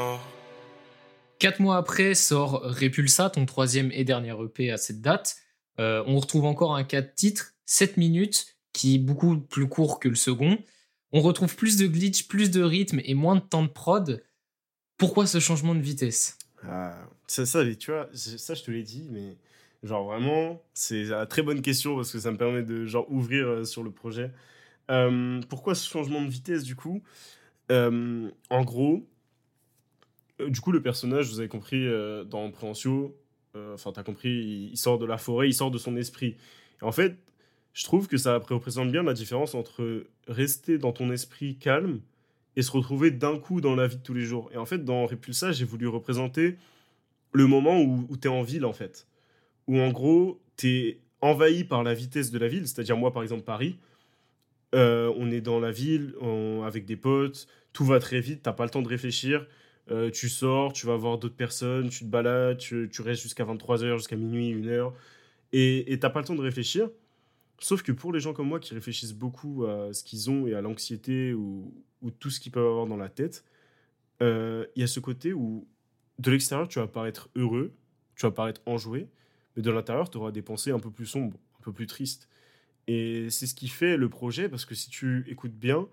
C: morts.
A: Quatre mois après sort Repulsa, ton troisième et dernier EP à cette date. Euh, on retrouve encore un cas de titre, 7 minutes, qui est beaucoup plus court que le second. On retrouve plus de glitch, plus de rythme et moins de temps de prod. Pourquoi ce changement de vitesse?
B: Ah, ça, ça, tu vois, c'est- ça, je te l'ai dit, mais genre vraiment, c'est une très bonne question parce que ça me permet de genre ouvrir euh, sur le projet. Euh, pourquoi ce changement de vitesse du coup? Euh, En gros, du coup, le personnage, vous avez compris euh, dans Préhencio, euh, enfin, t'as compris, il, sort de la forêt, il sort de son esprit. Et en fait, je trouve que ça représente bien la différence entre rester dans ton esprit calme et se retrouver d'un coup dans la vie de tous les jours. Et en fait, dans Repulsa, j'ai voulu représenter le moment où, où tu en ville, en fait. Où en gros, tu es envahi par la vitesse de la ville, c'est-à-dire moi, par exemple, Paris. Euh, on est dans la ville on- avec des potes, tout va très vite, t'as pas le temps de réfléchir. Euh, tu sors, tu vas voir d'autres personnes, tu te balades, tu, tu restes jusqu'à 23h, jusqu'à minuit, 1h, et et t'as pas le temps de réfléchir. Sauf que pour les gens comme moi qui réfléchissent beaucoup à ce qu'ils ont et à l'anxiété ou, ou tout ce qu'ils peuvent avoir dans la tête, euh, il y a ce côté où de l'extérieur tu vas paraître heureux, tu vas paraître enjoué, mais de l'intérieur tu auras des pensées un peu plus sombres, un peu plus tristes. Et c'est ce qui fait le projet parce que si tu écoutes bien,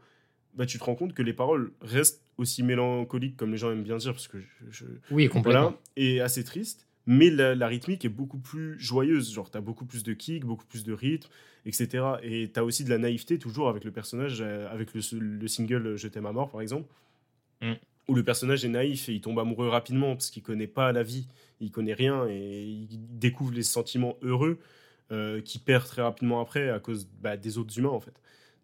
B: bah, tu te rends compte que les paroles restent aussi mélancoliques comme les gens aiment bien dire parce que je, je-
A: Oui, complètement.
B: voilà, et assez triste, mais la, la rythmique est beaucoup plus joyeuse. Genre, t'as beaucoup plus de kick, beaucoup plus de rythme, etc. Et t'as aussi de la naïveté, toujours avec le personnage, euh, avec le, le single Je t'aime à mort, par exemple,
A: Mm.
B: où le personnage est naïf et il tombe amoureux rapidement parce qu'il connaît pas la vie, il connaît rien et il découvre les sentiments heureux euh, qu'il perd très rapidement après à cause bah, des autres humains, en fait.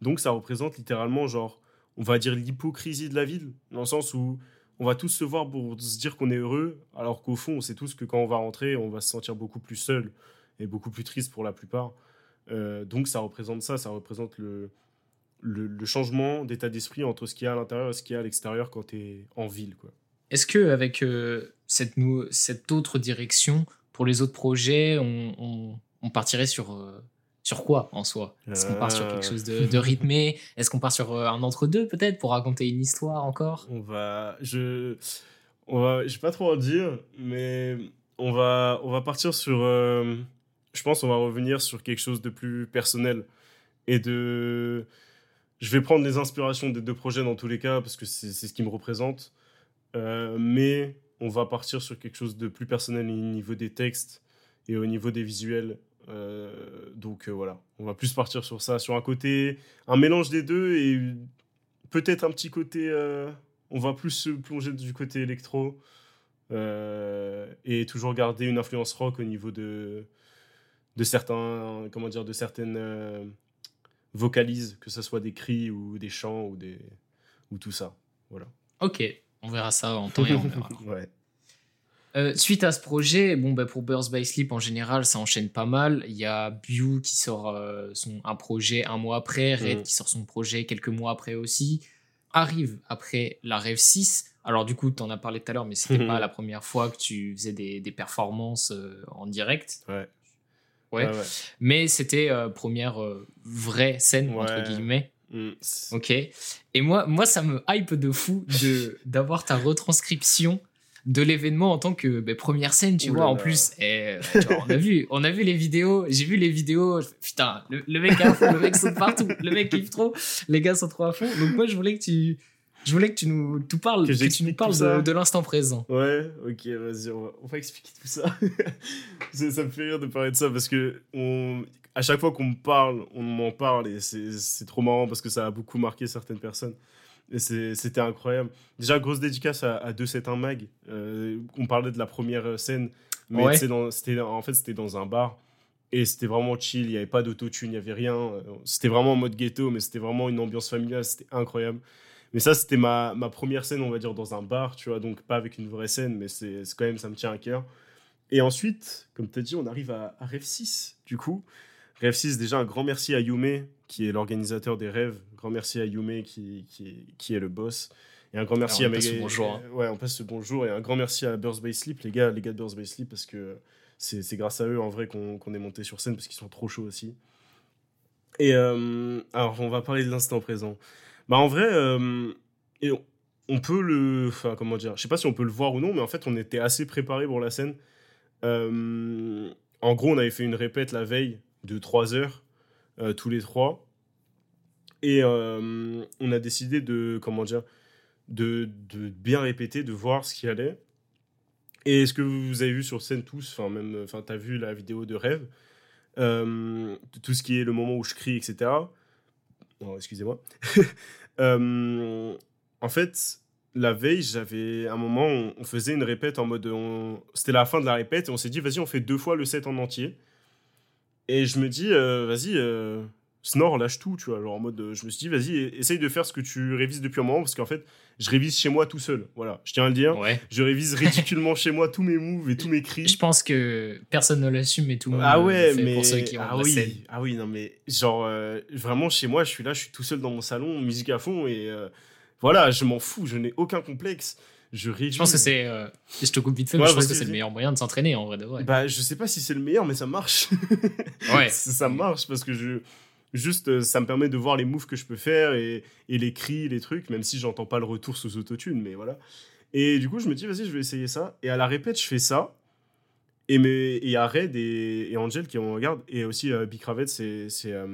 B: Donc, ça représente littéralement, genre, on va dire l'hypocrisie de la ville, dans le sens où on va tous se voir pour se dire qu'on est heureux, alors qu'au fond, on sait tous que quand on va rentrer, on va se sentir beaucoup plus seul et beaucoup plus triste pour la plupart. Euh, donc ça représente ça, ça représente le, changement d'état d'esprit entre ce qu'il y a à l'intérieur et ce qu'il y a à l'extérieur quand tu es en ville.
A: Est-ce que avec euh, cette, cette autre direction, pour les autres projets, on partirait sur, euh, sur quoi en soi? Est-ce qu'on part sur quelque chose de, rythmé? Est-ce qu'on part sur euh, un entre-deux peut-être pour raconter une histoire encore?
B: On va... Je on va, je vais pas trop en dire, mais on va, on va partir sur... euh, je pense on va revenir sur quelque chose de plus personnel et de... Je vais prendre les inspirations des deux projets dans tous les cas parce que c'est c'est ce qui me représente. Euh, mais on va partir sur quelque chose de plus personnel au niveau des textes et au niveau des visuels. Euh, donc euh, voilà, on va plus partir sur ça, sur un côté, un mélange des deux et peut-être un petit côté. euh, on va plus se plonger du côté électro et toujours garder une influence rock au niveau de de certains, comment dire, de certaines vocalises, que ce soit des cris ou des chants ou des ou tout ça. Voilà.
A: Ok, on verra ça en temps et en heure.
B: ouais.
A: Euh, suite à ce projet, bon, bah, pour Birds by Sleep en général, ça enchaîne pas mal. Il y a Bew qui sort euh, son, un projet un mois après, Red
B: Mhm.
A: qui sort son projet quelques mois après aussi. Arrive après la Rêve 6. Alors, du coup, tu en as parlé tout à l'heure, mais c'était
B: Mhm.
A: pas la première fois que tu faisais des, des performances euh, en direct.
B: Ouais.
A: Ouais. Mais c'était première vraie scène, entre guillemets.
B: Mm.
A: Ok. Et moi, moi, ça me hype de fou de d'avoir ta retranscription de l'événement en tant que ben, première scène, tu
B: Ouh
A: vois.
B: là
A: En
B: là.
A: plus, et, vois, on a vu, on a vu les vidéos. J'ai vu les vidéos. Putain, le, le mec à fond, le mec saute partout, le mec kiffe trop. Les gars sont trop à fond. Donc moi, je voulais que tu, je voulais que tu nous, tu parles,
B: Que
A: que, tu nous parles
B: tout
A: de, de l'instant présent.
B: Ouais, ok, vas-y, on va, on va expliquer tout ça. ça. ça me fait rire de parler de ça parce que on, à chaque fois qu'on me parle, on m'en parle et c'est c'est trop marrant parce que ça a beaucoup marqué certaines personnes. Et c'était incroyable. Déjà, grosse dédicace à, à 271 Mag. Euh, on parlait de la première scène, mais
A: Ouais.
B: dans- en fait, c'était dans un bar. Et c'était vraiment chill, il n'y avait pas d'autotune, il n'y avait rien. C'était vraiment en mode ghetto, mais c'était vraiment une ambiance familiale, c'était incroyable. Mais ça, c'était ma, ma première scène, on va dire, dans un bar, tu vois, donc pas avec une vraie scène, mais c'est c'est quand même, ça me tient à cœur. Et ensuite, comme tu as dit, on arrive à, à Rêve 6, du coup. Rêve 6, déjà, un grand merci à Yume, qui est l'organisateur des rêves. Grand merci à Yume, qui, qui, qui est le boss. Et un grand merci
A: Alors, on
B: à
A: passe
B: Mega-
A: le bonjour, hein.
B: Ouais, on passe ce bonjour. Et un grand merci à Burst Sleep, les gars, les gars de Burst by Sleep, parce que c'est grâce à eux, en vrai, qu'on est monté sur scène, parce qu'ils sont trop chauds aussi. Et euh, alors, on va parler de l'instant présent. Bah, en vrai, euh, et on, on peut le. Enfin, comment dire Je sais pas si on peut le voir ou non, mais en fait, on était assez préparé pour la scène. Euh, en gros, on avait fait une répète la veille de 3 heures, tous les trois. Et euh, on a décidé de. Comment dire de, de bien répéter, de voir ce qui allait. Et ce que vous avez vu sur scène tous, enfin, même. Enfin, t'as vu la vidéo de rêve. euh, tout ce qui est le moment où je crie, etc. Non, excusez-moi. Euh, en fait, la veille, j'avais un moment, on, on faisait une répète en mode. C'était la fin de la répète et on s'est dit, vas-y, on fait deux fois le set en entier. Et je me dis, vas-y, Snore, lâche tout, tu vois. Genre en mode, euh, je me suis dit, vas-y, essaye de faire ce que tu révises depuis un moment parce qu'en fait, je révise chez moi tout seul. Voilà, je tiens à le dire.
A: Ouais.
B: Je révise ridiculement chez moi tous mes moves et tous mes cris.
A: Je pense que personne ne l'assume, mais tout le monde
B: Ah ouais, mais
A: pour ceux qui ont
B: ah
A: la
B: oui,
A: scène.
B: ah oui, non mais genre euh, vraiment chez moi, je suis là, je suis tout seul dans mon salon, musique à fond et euh, voilà, je m'en fous, je n'ai aucun complexe. Je révise.
A: Je pense que c'est. euh, je te coupe vite fait,
B: Ouais,
A: mais je pense que c'est le meilleur moyen de s'entraîner en vrai de vrai.
B: Bah, je sais pas si c'est le meilleur, mais ça marche.
A: Ouais.
B: ça marche parce que je juste euh, ça me permet de voir les moves que je peux faire et, les cris, les trucs, même si j'entends pas le retour sous autotune, mais voilà. Et du coup, je me dis vas-y, je vais essayer ça. Et à la répète, je fais ça. Et il y a Red et, Angel qui me regardent. Et aussi, euh, c'est c'est, euh,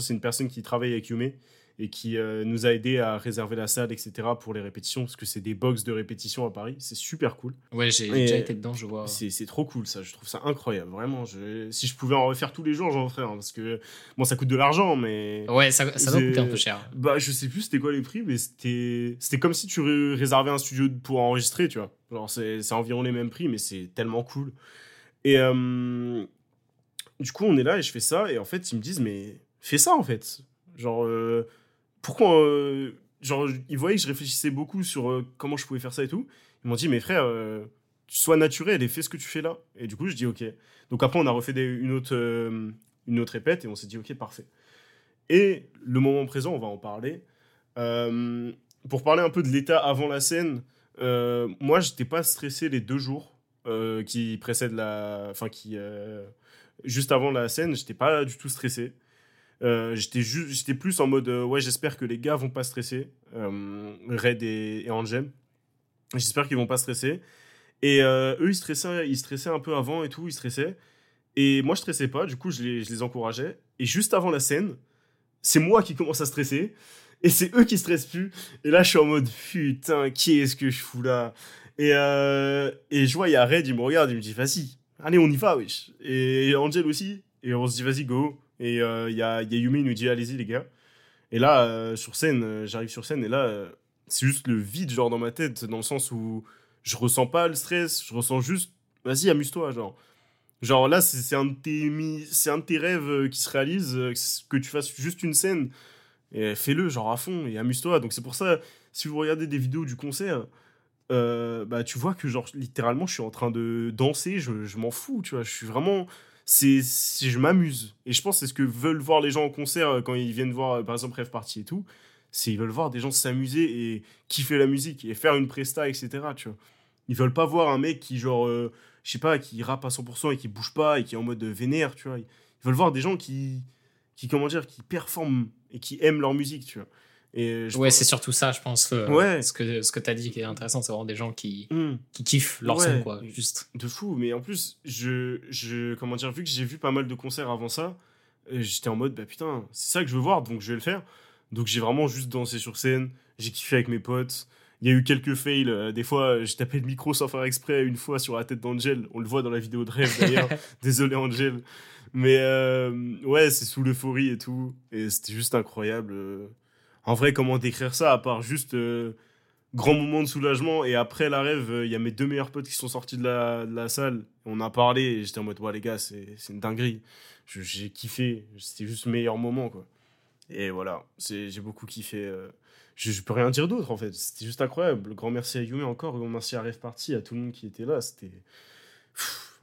B: c'est une personne qui travaille avec Yume et qui euh, nous a aidé à réserver la salle, etc. pour les répétitions, parce que c'est des box de répétition à Paris. C'est super cool.
A: Ouais, j'ai déjà été dedans, je vois.
B: C'est trop cool, ça. Je trouve ça incroyable, vraiment. Je, si je pouvais en refaire tous les jours, j'en ferais. hein, parce que, bon, ça coûte de l'argent, mais.
A: Ouais, ça, ça doit coûter un peu cher.
B: Bah, je sais plus c'était quoi les prix, mais c'était comme si tu ré- réservais un studio pour enregistrer, tu vois. Genre, c'est c'est environ les mêmes prix, mais c'est tellement cool. Et euh, du coup, on est là et je fais ça, et en fait, ils me disent, mais fais ça, en fait. Genre, euh, pourquoi. euh, genre, ils voyaient que je réfléchissais beaucoup sur euh, comment je pouvais faire ça et tout. Ils m'ont dit, mais frère, euh, sois naturel et fais ce que tu fais là. Et du coup, je dis, ok. Donc après, on a refait une, autre, une autre répète et on s'est dit, ok, parfait. Et le moment présent, on va en parler. Pour parler un peu de l'état avant la scène, moi, j'étais pas stressé les deux jours qui précèdent la. Enfin, qui. juste avant la scène, j'étais pas du tout stressé. Euh, j'étais plus en mode euh, ouais j'espère que les gars vont pas stresser euh, Red et, et Angel j'espère qu'ils vont pas stresser. Et euh, eux ils stressaient ils stressaient un peu avant et tout ils stressaient. Et moi je stressais pas du coup je les, encourageais. Et juste avant la scène c'est moi qui commence à stresser. Et c'est eux qui stressent plus. Et là je suis en mode putain qu'est-ce que je fous là? Et, et je vois il y a Red il me regarde il me dit vas-y allez on y va wesh. Et Angel aussi. Et on se dit vas-y go et euh, il y, a, Yumi, nous dit allez-y les gars. Et là, euh, sur scène, euh, j'arrive sur scène et là, c'est juste le vide genre dans ma tête, dans le sens où je ressens pas le stress, je ressens juste vas-y, amuse-toi. Genre, genre là, c'est un, de tes un rêves qui se réalise, que tu fasses juste une scène. Et fais-le genre à fond et amuse-toi. Donc c'est pour ça, si vous regardez des vidéos du concert, bah tu vois que genre littéralement je suis en train de danser, je, je m'en fous, tu vois, je suis vraiment c'est je m'amuse. Et je pense c'est ce que veulent voir les gens en concert euh, quand ils viennent voir euh, par exemple Rêve Party et tout c'est ils veulent voir des gens s'amuser et kiffer la musique et faire une presta etc tu vois. Ils veulent pas voir un mec qui genre euh, je sais pas qui rappe à 100% et qui bouge pas et qui est en mode vénère tu vois. Ils veulent voir des gens qui qui comment dire, qui performent et qui aiment leur musique, tu vois. Et
A: ouais, c'est surtout ça, je pense. ouais. Ce que, ce que tu as dit qui est intéressant, c'est vraiment des gens qui, hmm. qui kiffent leur son, quoi. Juste.
B: De fou. Mais en plus, je, je, comment dire, vu que j'ai vu pas mal de concerts avant ça, euh, j'étais en mode, bah putain, c'est ça que je veux voir, donc je vais le faire. Donc j'ai vraiment juste dansé sur scène, j'ai kiffé avec mes potes. Il y a eu quelques fails. Euh, des fois, j'ai tapé le micro sans faire exprès une fois sur la tête d'Angel. On le voit dans la vidéo de rêve d'ailleurs. Désolé Angel. Mais euh, ouais, c'est sous l'euphorie et tout. Et c'était juste incroyable. En vrai, comment décrire ça à part juste euh, grand moment de soulagement et après la rêve, il y a mes deux meilleurs potes qui sont sortis de la, salle. On a parlé et j'étais en mode, ouais, les gars, c'est une dinguerie. J'ai kiffé. C'était juste le meilleur moment, quoi. Et voilà, j'ai beaucoup kiffé. Euh, je, je, peux rien dire d'autre en fait. C'était juste incroyable. Grand merci à Yumi encore, grand merci à Rêve Party, à tout le monde qui était là. C'était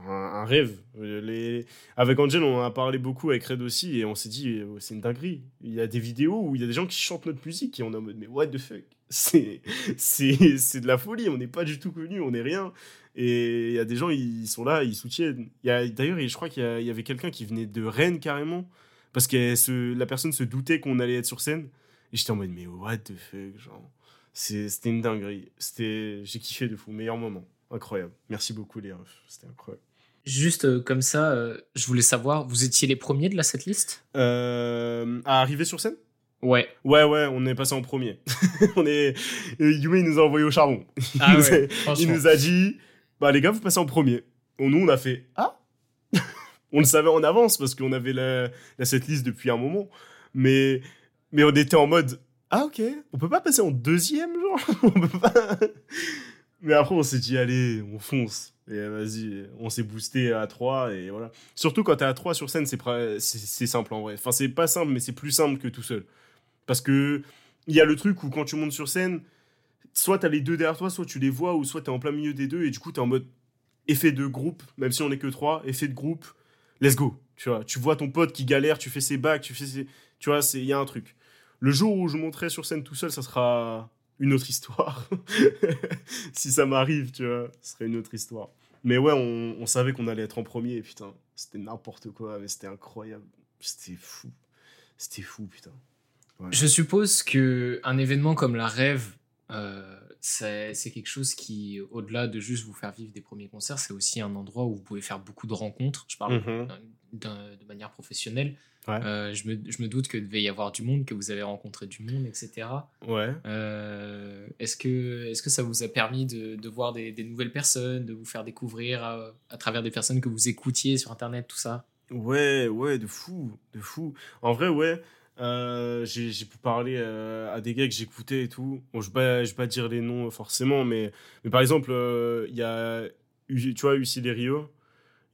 B: un, rêve. Euh. Avec Angel, on a parlé beaucoup avec Red aussi et on s'est dit, euh, c'est une dinguerie. Il y a des vidéos où il y a des gens qui chantent notre musique et on est en mode, mais what the fuck? C'est de la folie, on n'est pas du tout connus, on n'est rien. Et il y a des gens, ils sont là, ils soutiennent. D'ailleurs, je crois qu'il y, avait quelqu'un qui venait de Rennes carrément parce que la personne se doutait qu'on allait être sur scène. Et j'étais en mode, mais what the fuck, genre? C'était une dinguerie. J'ai kiffé de fou. Meilleur moment. Incroyable. Merci beaucoup, les refs. C'était incroyable.
A: Juste euh, comme ça, euh, je voulais savoir, vous étiez les premiers de la setlist?
B: Euh, À arriver sur scène?
A: Ouais.
B: Ouais, ouais, on est passé en premier. on est... Yumi nous a envoyé au charbon.
A: Ah
B: il,
A: ouais,
B: nous a... il nous a dit, bah les gars, vous passez en premier. Nous, on a fait, ah on le savait en avance parce qu'on avait la, la setlist depuis un moment. Mais, mais on était en mode Ah, ok, on peut pas passer en deuxième, genre On peut pas. Mais après, on s'est dit Allez, on fonce. Et vas-y, on s'est boosté à 3 et voilà. Surtout quand t'es à 3 sur scène, c'est simple en vrai. Enfin, c'est pas simple, mais c'est plus simple que tout seul. Parce que il y a le truc où quand tu montes sur scène, soit t'as les deux derrière toi, soit tu les vois, ou soit t'es en plein milieu des deux, et du coup, t'es en mode effet de groupe, même si on est que 3, effet de groupe, let's go. Tu vois, tu vois ton pote qui galère, tu fais ses bacs, tu fais ses... Tu vois, il y a un truc. Le jour où je monterai sur scène tout seul, ça sera une autre histoire. si ça m'arrive, tu vois, ce serait une autre histoire. Mais ouais, on, savait qu'on allait être en premier, putain. C'était n'importe quoi, mais c'était incroyable. C'était fou. C'était fou, putain.
A: Je suppose que un événement comme la rêve, euh, c'est quelque chose qui, au-delà de juste vous faire vivre des premiers concerts, c'est aussi un endroit où vous pouvez faire beaucoup de rencontres. Je parle mhm. de manière professionnelle. Euh, je, me, je, me, doute que devait y avoir du monde, que vous avez rencontré du monde, etc.
B: Ouais.
A: Euh, est-ce que, est que ça vous a permis de, de voir des, des, nouvelles personnes, de vous faire découvrir à, à, travers des personnes que vous écoutiez sur Internet, tout ça?
B: Ouais, ouais, de fou, de fou. En vrai, ouais. Euh, j'ai pu parler euh, à des gars que j'écoutais et tout. Bon, je ne vais, pas dire les noms forcément, mais, mais par exemple, euh, il y a, tu vois, Rio.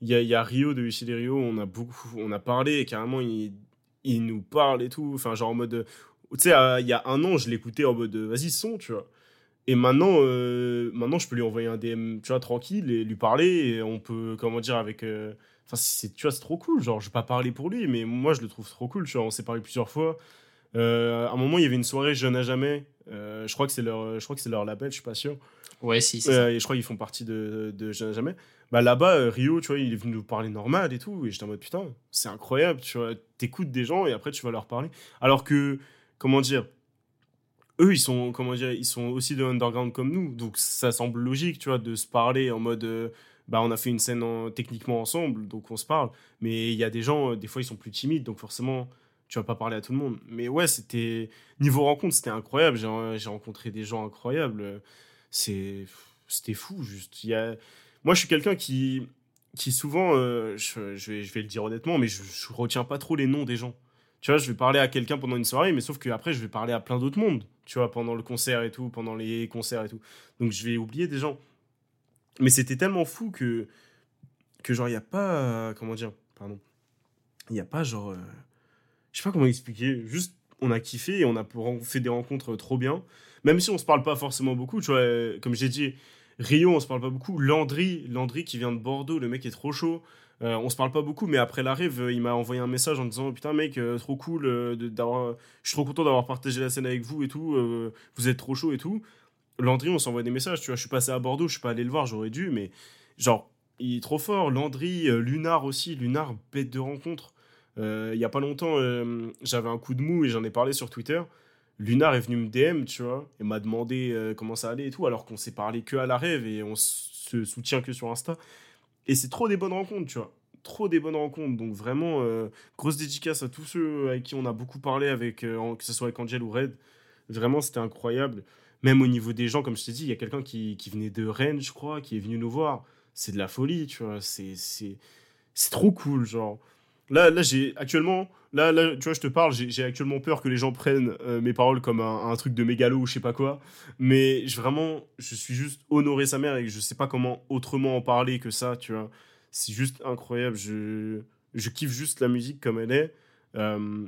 B: Il y a, Rio de Rio, on a beaucoup, on a parlé et carrément, il, il nous parle et tout. Enfin, genre en mode, tu sais, il y a un an, je l'écoutais en mode, vas-y, son, tu vois. Et maintenant, maintenant, je peux lui envoyer un DM, tu vois, tranquille et lui parler et on peut, comment dire, avec Enfin, c'est, tu vois, c'est trop cool. Genre, je vais pas parler pour lui, mais moi, je le trouve trop cool. Tu vois, on s'est parlé plusieurs fois. Euh, à un moment, il y avait une soirée Jeune à jamais. Euh, je crois que c'est leur, je crois que c'est leur label, je suis pas sûr.
A: Ouais, si.
B: C'est euh, et je crois qu'ils font partie de, de Jeune à jamais. Bah là-bas, Rio, tu vois, il est venu nous parler normal et tout. Et j'étais en mode putain, c'est incroyable. Tu vois, t'écoutes des gens et après tu vas leur parler. Alors que, comment dire, eux, ils sont, comment dire, ils sont aussi de underground comme nous. Donc ça semble logique, tu vois, de se parler en mode bah, on a fait une scène techniquement ensemble, donc on se parle. Mais il y a des gens, euh, des fois, ils sont plus timides, donc forcément, tu vas pas parler à tout le monde. Mais ouais, c'était. Niveau rencontre, c'était incroyable. J'ai rencontré des gens incroyables. C'était fou, juste. Y a... Moi, je suis quelqu'un qui, qui souvent, euh, je, vais, je vais le dire honnêtement, mais je, je retiens pas trop les noms des gens. Tu vois, je vais parler à quelqu'un pendant une soirée, mais sauf qu'après, je vais parler à plein d'autres mondes, tu vois, pendant le concert et tout, pendant les concerts et tout. Donc, je vais oublier des gens. Mais c'était tellement fou que, que genre, il n'y a pas. comment dire Pardon. Il n'y a pas genre. Euh, je sais pas comment expliquer. Juste, on a kiffé et on a fait des rencontres trop bien. Même si on se parle pas forcément beaucoup, tu vois, euh, comme j'ai dit, Rio, on se parle pas beaucoup. Landry, Landry qui vient de Bordeaux, le mec est trop chaud. Euh, on se parle pas beaucoup, mais après l'arrive, il m'a envoyé un message en disant Putain, mec, trop cool, je suis trop content d'avoir partagé la scène avec vous et tout, vous êtes trop chaud et tout. Landry, on s'envoie des messages, tu vois, je suis passé à Bordeaux, je suis pas allé le voir, j'aurais dû, mais genre, il est trop fort. Landry, euh, Lunar aussi, Lunar, bête de rencontre. Il y a pas longtemps, j'avais un coup de mou et j'en ai parlé sur Twitter. Lunar est venu me DM, tu vois, et m'a demandé comment ça allait et tout, alors qu'on s'est parlé que à la rêve et on se soutient que sur Insta. Et c'est trop des bonnes rencontres, tu vois. Trop des bonnes rencontres. Donc vraiment, grosse dédicace à tous ceux avec qui on a beaucoup parlé, avec, que ce soit avec Angel ou Red. Vraiment, c'était incroyable. Même au niveau des gens, comme je t'ai dit, il y a quelqu'un qui, qui, venait de Rennes, je crois, qui est venu nous voir. C'est de la folie, tu vois. C'est, c'est, c'est trop cool, genre. Là, là j'ai actuellement, là, là, tu vois, je te parle, j'ai, actuellement peur que les gens prennent euh, mes paroles comme un, truc de mégalo ou je sais pas quoi. Mais je, vraiment, je suis juste honoré sa mère et je sais pas comment autrement en parler que ça, tu vois. C'est juste incroyable. Je, je kiffe juste la musique comme elle est. Euh,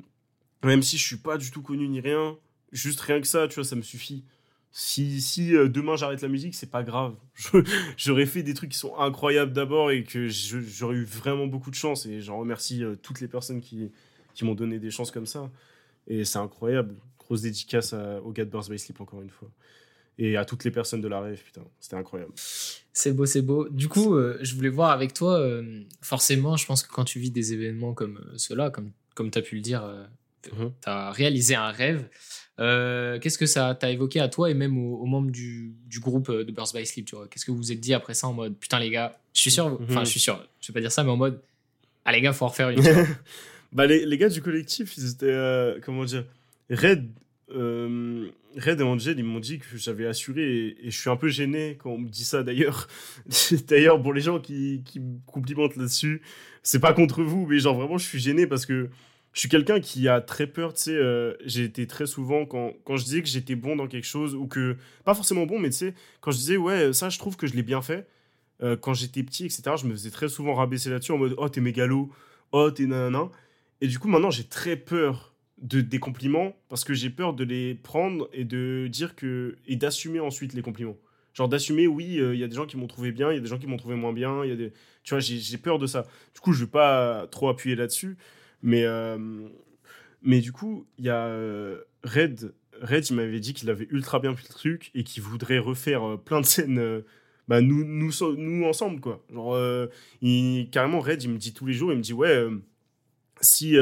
B: même si je suis pas du tout connu ni rien, juste rien que ça, tu vois, ça me suffit. Si, si euh, demain j'arrête la musique, c'est pas grave. J'aurais fait des trucs qui sont incroyables d'abord et que j'aurais eu vraiment beaucoup de chance. Et j'en remercie euh, toutes les personnes qui, qui m'ont donné des chances comme ça. Et c'est incroyable. Grosse dédicace au gars de Birth by Sleep encore une fois. Et à toutes les personnes de la rêve, putain, c'était incroyable.
A: C'est beau, c'est beau. Du coup, euh, je voulais voir avec toi, forcément, je pense que quand tu vis des événements comme ceux-là, comme, comme tu as pu le dire, mhm. tu as réalisé un rêve. Euh, qu'est-ce que ça t'a évoqué à toi et même aux, membres du, du, groupe euh, de Burst by Sleep, tu vois? Qu'est-ce que vous vous êtes dit après ça en mode putain les gars, je suis sûr, enfin mhm. je suis sûr, je vais pas dire ça, mais en mode ah les gars, faut en refaire une.
B: bah les, les, gars du collectif, ils étaient euh, comment dire, Red, Red et Angel, ils m'ont dit que j'avais assuré et, je suis un peu gêné quand on me dit ça d'ailleurs. d'ailleurs pour les gens qui, qui me complimentent là-dessus, c'est pas contre vous, mais genre vraiment je suis gêné parce que je suis quelqu'un qui a très peur, tu sais, euh, j'ai été très souvent, quand, quand je disais que j'étais bon dans quelque chose, ou que, pas forcément bon, mais tu sais, quand je disais, ouais, ça, je trouve que je l'ai bien fait, euh, quand j'étais petit, etc., je me faisais très souvent rabaisser là-dessus en mode, oh, t'es mégalo, oh, t'es nanana. Et du coup, maintenant, j'ai très peur de, des compliments, parce que j'ai peur de les prendre et de dire que, et d'assumer ensuite les compliments. Genre d'assumer, oui, euh, il y a des gens qui m'ont trouvé bien, il y a des gens qui m'ont trouvé moins bien, il y a des... Tu vois, j'ai peur de ça. Du coup, je vais pas trop appuyer là-dessus. Mais, euh, mais du coup, il y a euh, Red. Red, il m'avait dit qu'il avait ultra bien fait le truc et qu'il voudrait refaire euh, plein de scènes. bah, nous, nous, nous ensemble, quoi. Genre, carrément, Red, il me dit tous les jours, il me dit, ouais, si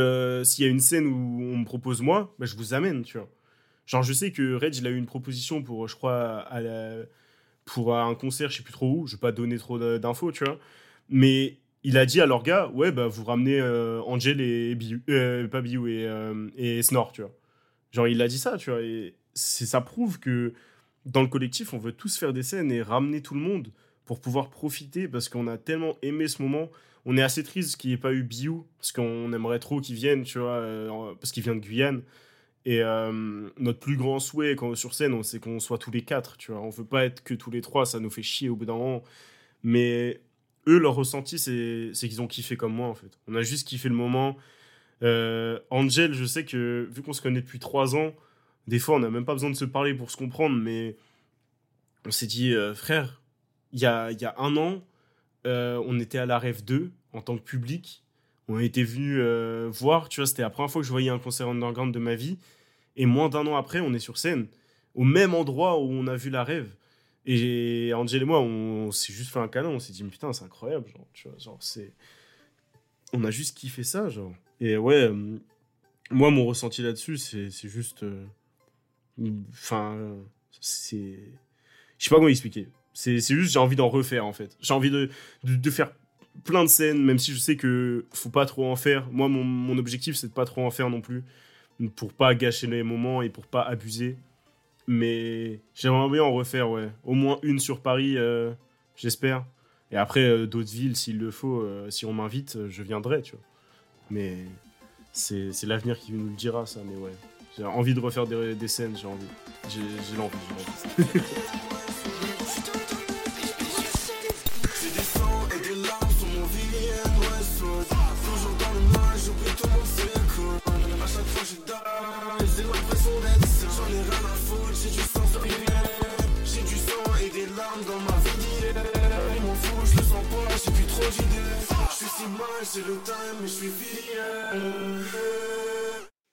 B: s'il y a une scène où on me propose moi, bah, je vous amène, tu vois. Genre, je sais que Red, il a eu une proposition pour, je crois, pour un concert, je sais plus trop où, je vais pas donner trop d'infos, tu vois. Mais il a dit à leur gars, ouais, bah, vous ramenez euh, Angel et Biou, euh, pas Biou et, euh, et Snore, tu vois. Genre, il a dit ça, tu vois. Et ça prouve que dans le collectif, on veut tous faire des scènes et ramener tout le monde pour pouvoir profiter parce qu'on a tellement aimé ce moment. On est assez triste qu'il n'y ait pas eu Biou parce qu'on aimerait trop qu'il vienne, tu vois, parce qu'il vient de Guyane. Et notre plus grand souhait quand, sur scène, c'est qu'on soit tous les quatre, tu vois. On veut pas être que tous les trois, ça nous fait chier au bout d'un moment. Mais eux, leur ressenti, c'est qu'ils ont kiffé comme moi, en fait. On a juste kiffé le moment. Euh, Angel, je sais que, vu qu'on se connaît depuis trois ans, des fois, on n'a même pas besoin de se parler pour se comprendre, mais on s'est dit, euh, frère, il y a, y a un an, euh, on était à la Rêve 2 en tant que public. On était venu voir, tu vois, c'était la première fois que je voyais un concert underground de ma vie. Et moins d'un an après, on est sur scène, au même endroit où on a vu la Rêve. Et Angel et moi, on, s'est juste fait un câlin, on s'est dit, putain, c'est incroyable, genre, tu vois, genre, c'est. On a juste kiffé ça, genre. Et ouais, euh, moi, mon ressenti là-dessus, c'est juste. Euh, enfin, c'est. Je sais pas comment expliquer. C'est juste, j'ai envie d'en refaire, en fait. J'ai envie de, de, faire plein de scènes, même si je sais que faut pas trop en faire. Moi, mon, mon objectif, c'est de pas trop en faire non plus. Pour pas gâcher les moments et pour pas abuser. Mais j'aimerais bien en refaire, ouais. Au moins une sur Paris, euh, j'espère. Et après, euh, d'autres villes, s'il le faut, euh, si on m'invite, je viendrai, tu vois. Mais c'est l'avenir qui nous le dira, ça. Mais ouais, j'ai envie de refaire des, des scènes, j'ai envie. J'ai l'envie, j'ai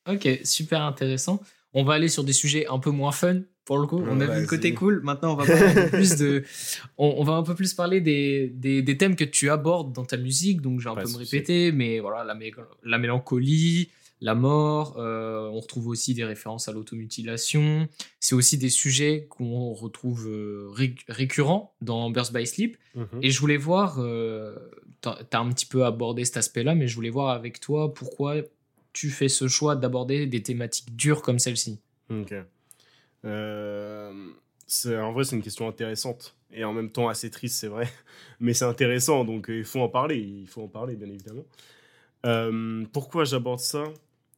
A: Ok, super intéressant. on va aller sur des sujets un peu moins fun pour le coup. on a vu le côté cool. Maintenant, on va parler un peu plus de. On, va un peu plus parler des, des, thèmes que tu abordes dans ta musique. Donc, j'ai un peu me répéter, mais voilà, la, la mélancolie, la mort. Euh, on retrouve aussi des références à l'automutilation. C'est aussi des sujets qu'on retrouve euh, récurrents dans Burst by Sleep. Mhm. Et je voulais voir. Euh, as un petit peu abordé cet aspect-là, mais je voulais voir avec toi pourquoi tu fais ce choix d'aborder des thématiques dures comme celle-ci.
B: Ok. Euh, en vrai, c'est une question intéressante et en même temps assez triste, c'est vrai. Mais c'est intéressant, donc euh, il faut en parler. Il faut en parler, bien évidemment. Euh, pourquoi j'aborde ça?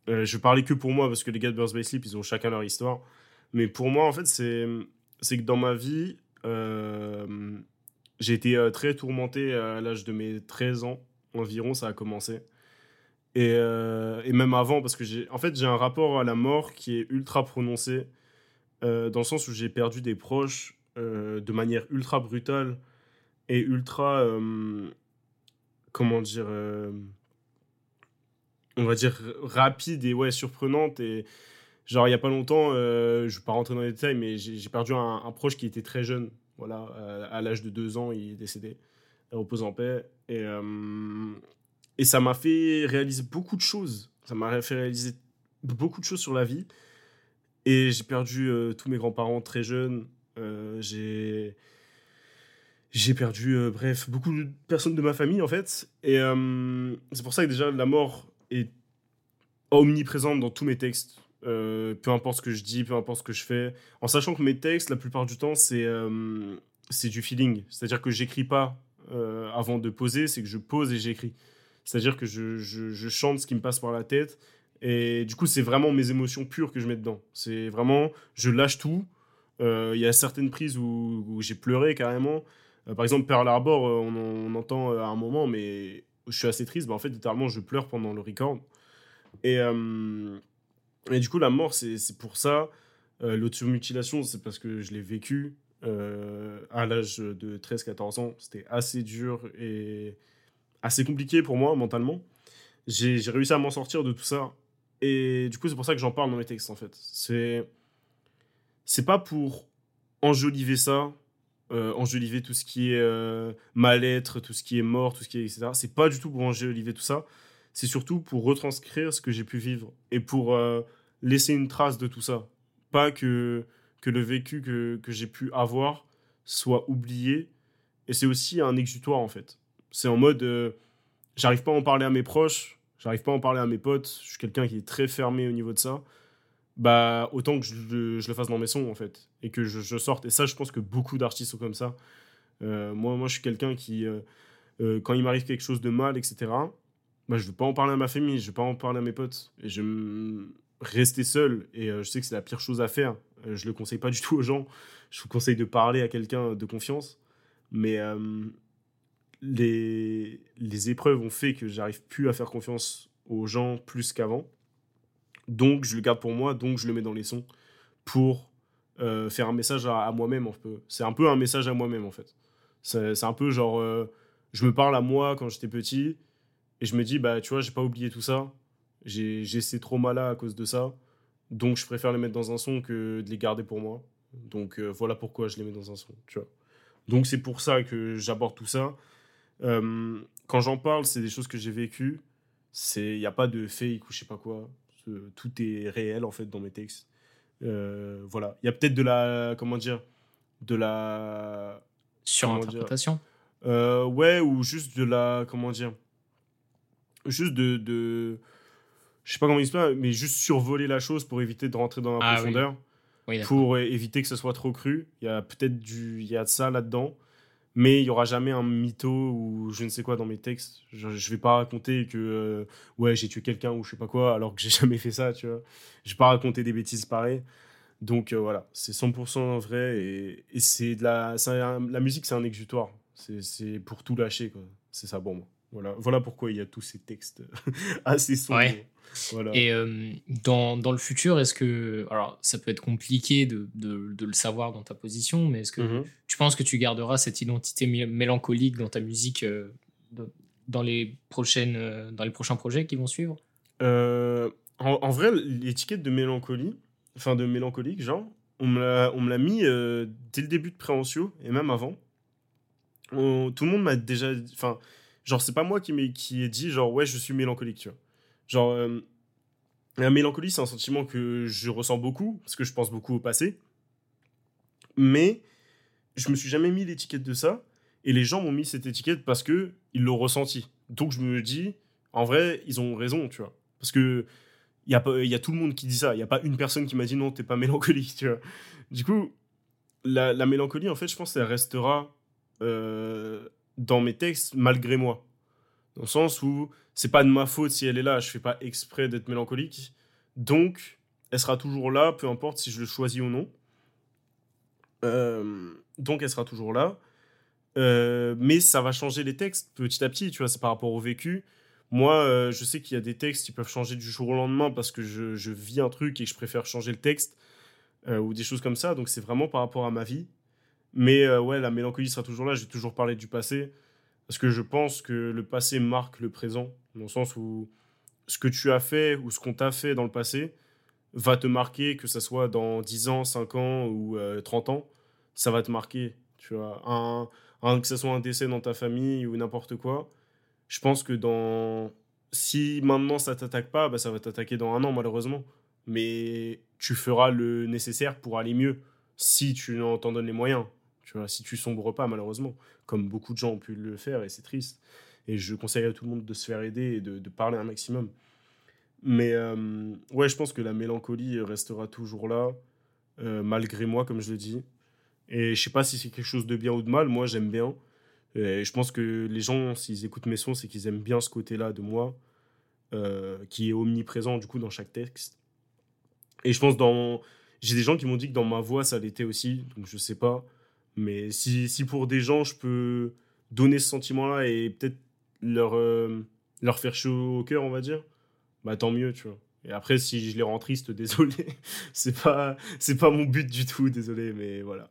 B: Je parlais que pour moi parce que les gars de Birds by Sleep, ils ont chacun leur histoire. Mais pour moi, en fait, c'est que dans ma vie, j'ai été très tourmenté à l'âge de mes 13 ans environ, ça a commencé. Et, et même avant, parce que j'ai en fait, un rapport à la mort qui est ultra prononcé. Euh, dans le sens où j'ai perdu des proches euh, de manière ultra brutale et ultra, euh, comment dire, on va dire rapide et ouais, surprenante. Et genre, il n'y a pas longtemps, je ne vais pas rentrer dans les détails, mais j'ai perdu un, proche qui était très jeune. Voilà, à, l'âge de deux ans, il est décédé. Il repose en paix. Et, ça m'a fait réaliser beaucoup de choses. Ça m'a fait réaliser beaucoup de choses sur la vie. Et j'ai perdu euh, tous mes grands-parents très jeunes. Euh, j'ai j'ai perdu, euh, bref, beaucoup de personnes de ma famille, en fait. Et c'est pour ça que déjà, la mort est omniprésente dans tous mes textes. Peu importe ce que je dis, peu importe ce que je fais. En sachant que mes textes, la plupart du temps, c'est c'est du feeling. C'est-à-dire que j'écris pas avant de poser, c'est que je pose et j'écris. C'est-à-dire que je, je, chante ce qui me passe par la tête et du coup, c'est vraiment mes émotions pures que je mets dedans. C'est vraiment, je lâche tout. Euh, il y a certaines prises où, j'ai pleuré carrément. Euh, par exemple, Pearl Harbor, euh, on, entend à un moment, mais je suis assez triste. Bah, en fait, littéralement, je pleure pendant le record. Et, et du coup, la mort, c'est pour ça. L'automutilation, c'est parce que je l'ai vécu à l'âge de 13-14 ans. C'était assez dur et assez compliqué pour moi mentalement. J'ai réussi à m'en sortir de tout ça et du coup, c'est pour ça que j'en parle dans mes textes, en fait. C'est. C'est pas pour enjoliver ça, euh, enjoliver tout ce qui est euh, mal-être, tout ce qui est mort, tout ce qui est. etc. C'est pas du tout pour enjoliver tout ça. C'est surtout pour retranscrire ce que j'ai pu vivre et pour euh, laisser une trace de tout ça. Pas que, que le vécu que, que j'ai pu avoir soit oublié. Et c'est aussi un exutoire, en fait. C'est en mode. J'arrive pas à en parler à mes proches j'arrive pas à en parler à mes potes, je suis quelqu'un qui est très fermé au niveau de ça, bah autant que je, le fasse dans mes sons en fait, et que je, sorte. Et ça, je pense que beaucoup d'artistes sont comme ça. Euh, moi, moi, je suis quelqu'un qui, euh, euh, quand il m'arrive quelque chose de mal, etc., bah, je veux pas en parler à ma famille, je veux pas en parler à mes potes, et je rester seul, et je sais que c'est la pire chose à faire. je le conseille pas du tout aux gens. Je vous conseille de parler à quelqu'un de confiance, mais les, les épreuves ont fait que j'arrive plus à faire confiance aux gens plus qu'avant. Donc, je le garde pour moi, donc je le mets dans les sons pour euh, faire un message à, moi-même. C'est un peu un message à moi-même, en fait. C'est un peu genre, euh, je me parle à moi quand j'étais petit et je me dis, bah, tu vois, j'ai pas oublié tout ça. J'ai ces traumas-là à cause de ça. Donc, je préfère les mettre dans un son que de les garder pour moi. Donc, euh, voilà pourquoi je les mets dans un son, tu vois. Donc, c'est pour ça que j'aborde tout ça. Euh, quand j'en parle, c'est des choses que j'ai vécues. Il n'y a pas de fake ou je sais pas quoi. Tout est réel en fait dans mes textes. Euh, voilà. Il y a peut-être de la. Comment dire De la.
A: Surinterprétation
B: euh, Ouais, ou juste de la. Comment dire Juste de. de je sais pas comment il se mais juste survoler la chose pour éviter de rentrer dans la ah profondeur. pour éviter que ce soit trop cru. Il y a peut-être du. Il y a de ça là-dedans mais il y aura jamais un mytho ou je ne sais quoi dans mes textes. Je, je vais pas raconter que euh, ouais j'ai tué quelqu'un ou je sais pas quoi alors que j'ai jamais fait ça, tu vois. Je vais pas raconter des bêtises pareilles. Donc euh, voilà, c'est 100% vrai et, et c'est de la la musique c'est un exutoire. C'est pour tout lâcher quoi. C'est ça bon moi. Voilà, voilà pourquoi il y a tous ces textes assez sombres.
A: Et euh, dans, dans, le futur, est-ce que. Alors, ça peut être compliqué de, de, de le savoir dans ta position, mais est-ce que mhm. tu penses que tu garderas cette identité mélancolique dans ta musique euh, dans, les prochaines, euh, dans les prochains projets qui vont suivre?
B: En, en, vrai, l'étiquette de mélancolie, enfin de mélancolique, genre, on me l'a mis dès le début de Préhensio et même avant. tout le monde m'a déjà. Enfin, genre, c'est pas moi qui, qui ai dit, genre, ouais, je suis mélancolique, tu vois. Genre, euh, la mélancolie, c'est un sentiment que je ressens beaucoup, parce que je pense beaucoup au passé. Mais je me suis jamais mis l'étiquette de ça. Et les gens m'ont mis cette étiquette parce que ils l'ont ressenti. Donc je me dis, en vrai, ils ont raison, tu vois. Parce que il y a, y a tout le monde qui dit ça. Il n'y a pas une personne qui m'a dit non, t'es pas mélancolique, tu vois. Du coup, la, la, mélancolie, en fait, je pense qu'elle restera euh, dans mes textes malgré moi. Dans le sens où c'est pas de ma faute si elle est là, je fais pas exprès d'être mélancolique. Donc, elle sera toujours là, peu importe si je le choisis ou non. Euh, donc, elle sera toujours là. Euh, mais ça va changer les textes petit à petit, tu vois, c'est par rapport au vécu. Moi, euh, je sais qu'il y a des textes qui peuvent changer du jour au lendemain parce que je, vis un truc et que je préfère changer le texte ou des choses comme ça. Donc, c'est vraiment par rapport à ma vie. Mais ouais, la mélancolie sera toujours là. Je vais toujours parler du passé parce que je pense que le passé marque le présent, dans le sens où ce que tu as fait ou ce qu'on t'a fait dans le passé va te marquer, que ce soit dans 10 ans, 5 ans ou 30 ans, ça va te marquer. Tu vois, un que ce soit un décès dans ta famille ou n'importe quoi, je pense que dans si maintenant ça t'attaque pas, bah ça va t'attaquer dans un an malheureusement. Mais tu feras le nécessaire pour aller mieux si tu t'en donnes les moyens. Si tu sombres pas malheureusement, comme beaucoup de gens ont pu le faire et c'est triste. Et je conseille à tout le monde de se faire aider et de, parler un maximum. Mais euh, ouais, je pense que la mélancolie restera toujours là, euh, malgré moi, comme je le dis. Et je sais pas si c'est quelque chose de bien ou de mal. Moi, j'aime bien. Et je pense que les gens, s'ils écoutent mes sons, c'est qu'ils aiment bien ce côté-là de moi, euh, qui est omniprésent du coup dans chaque texte. Et je pense dans. J'ai des gens qui m'ont dit que dans ma voix, ça l'était aussi, donc je sais pas. Mais si, si pour des gens, je peux donner ce sentiment-là et peut-être leur, euh, leur faire chaud au cœur, on va dire, bah tant mieux, tu vois. Et après, si je les rends tristes, désolé. c'est pas, c'est pas mon but du tout, désolé, mais voilà.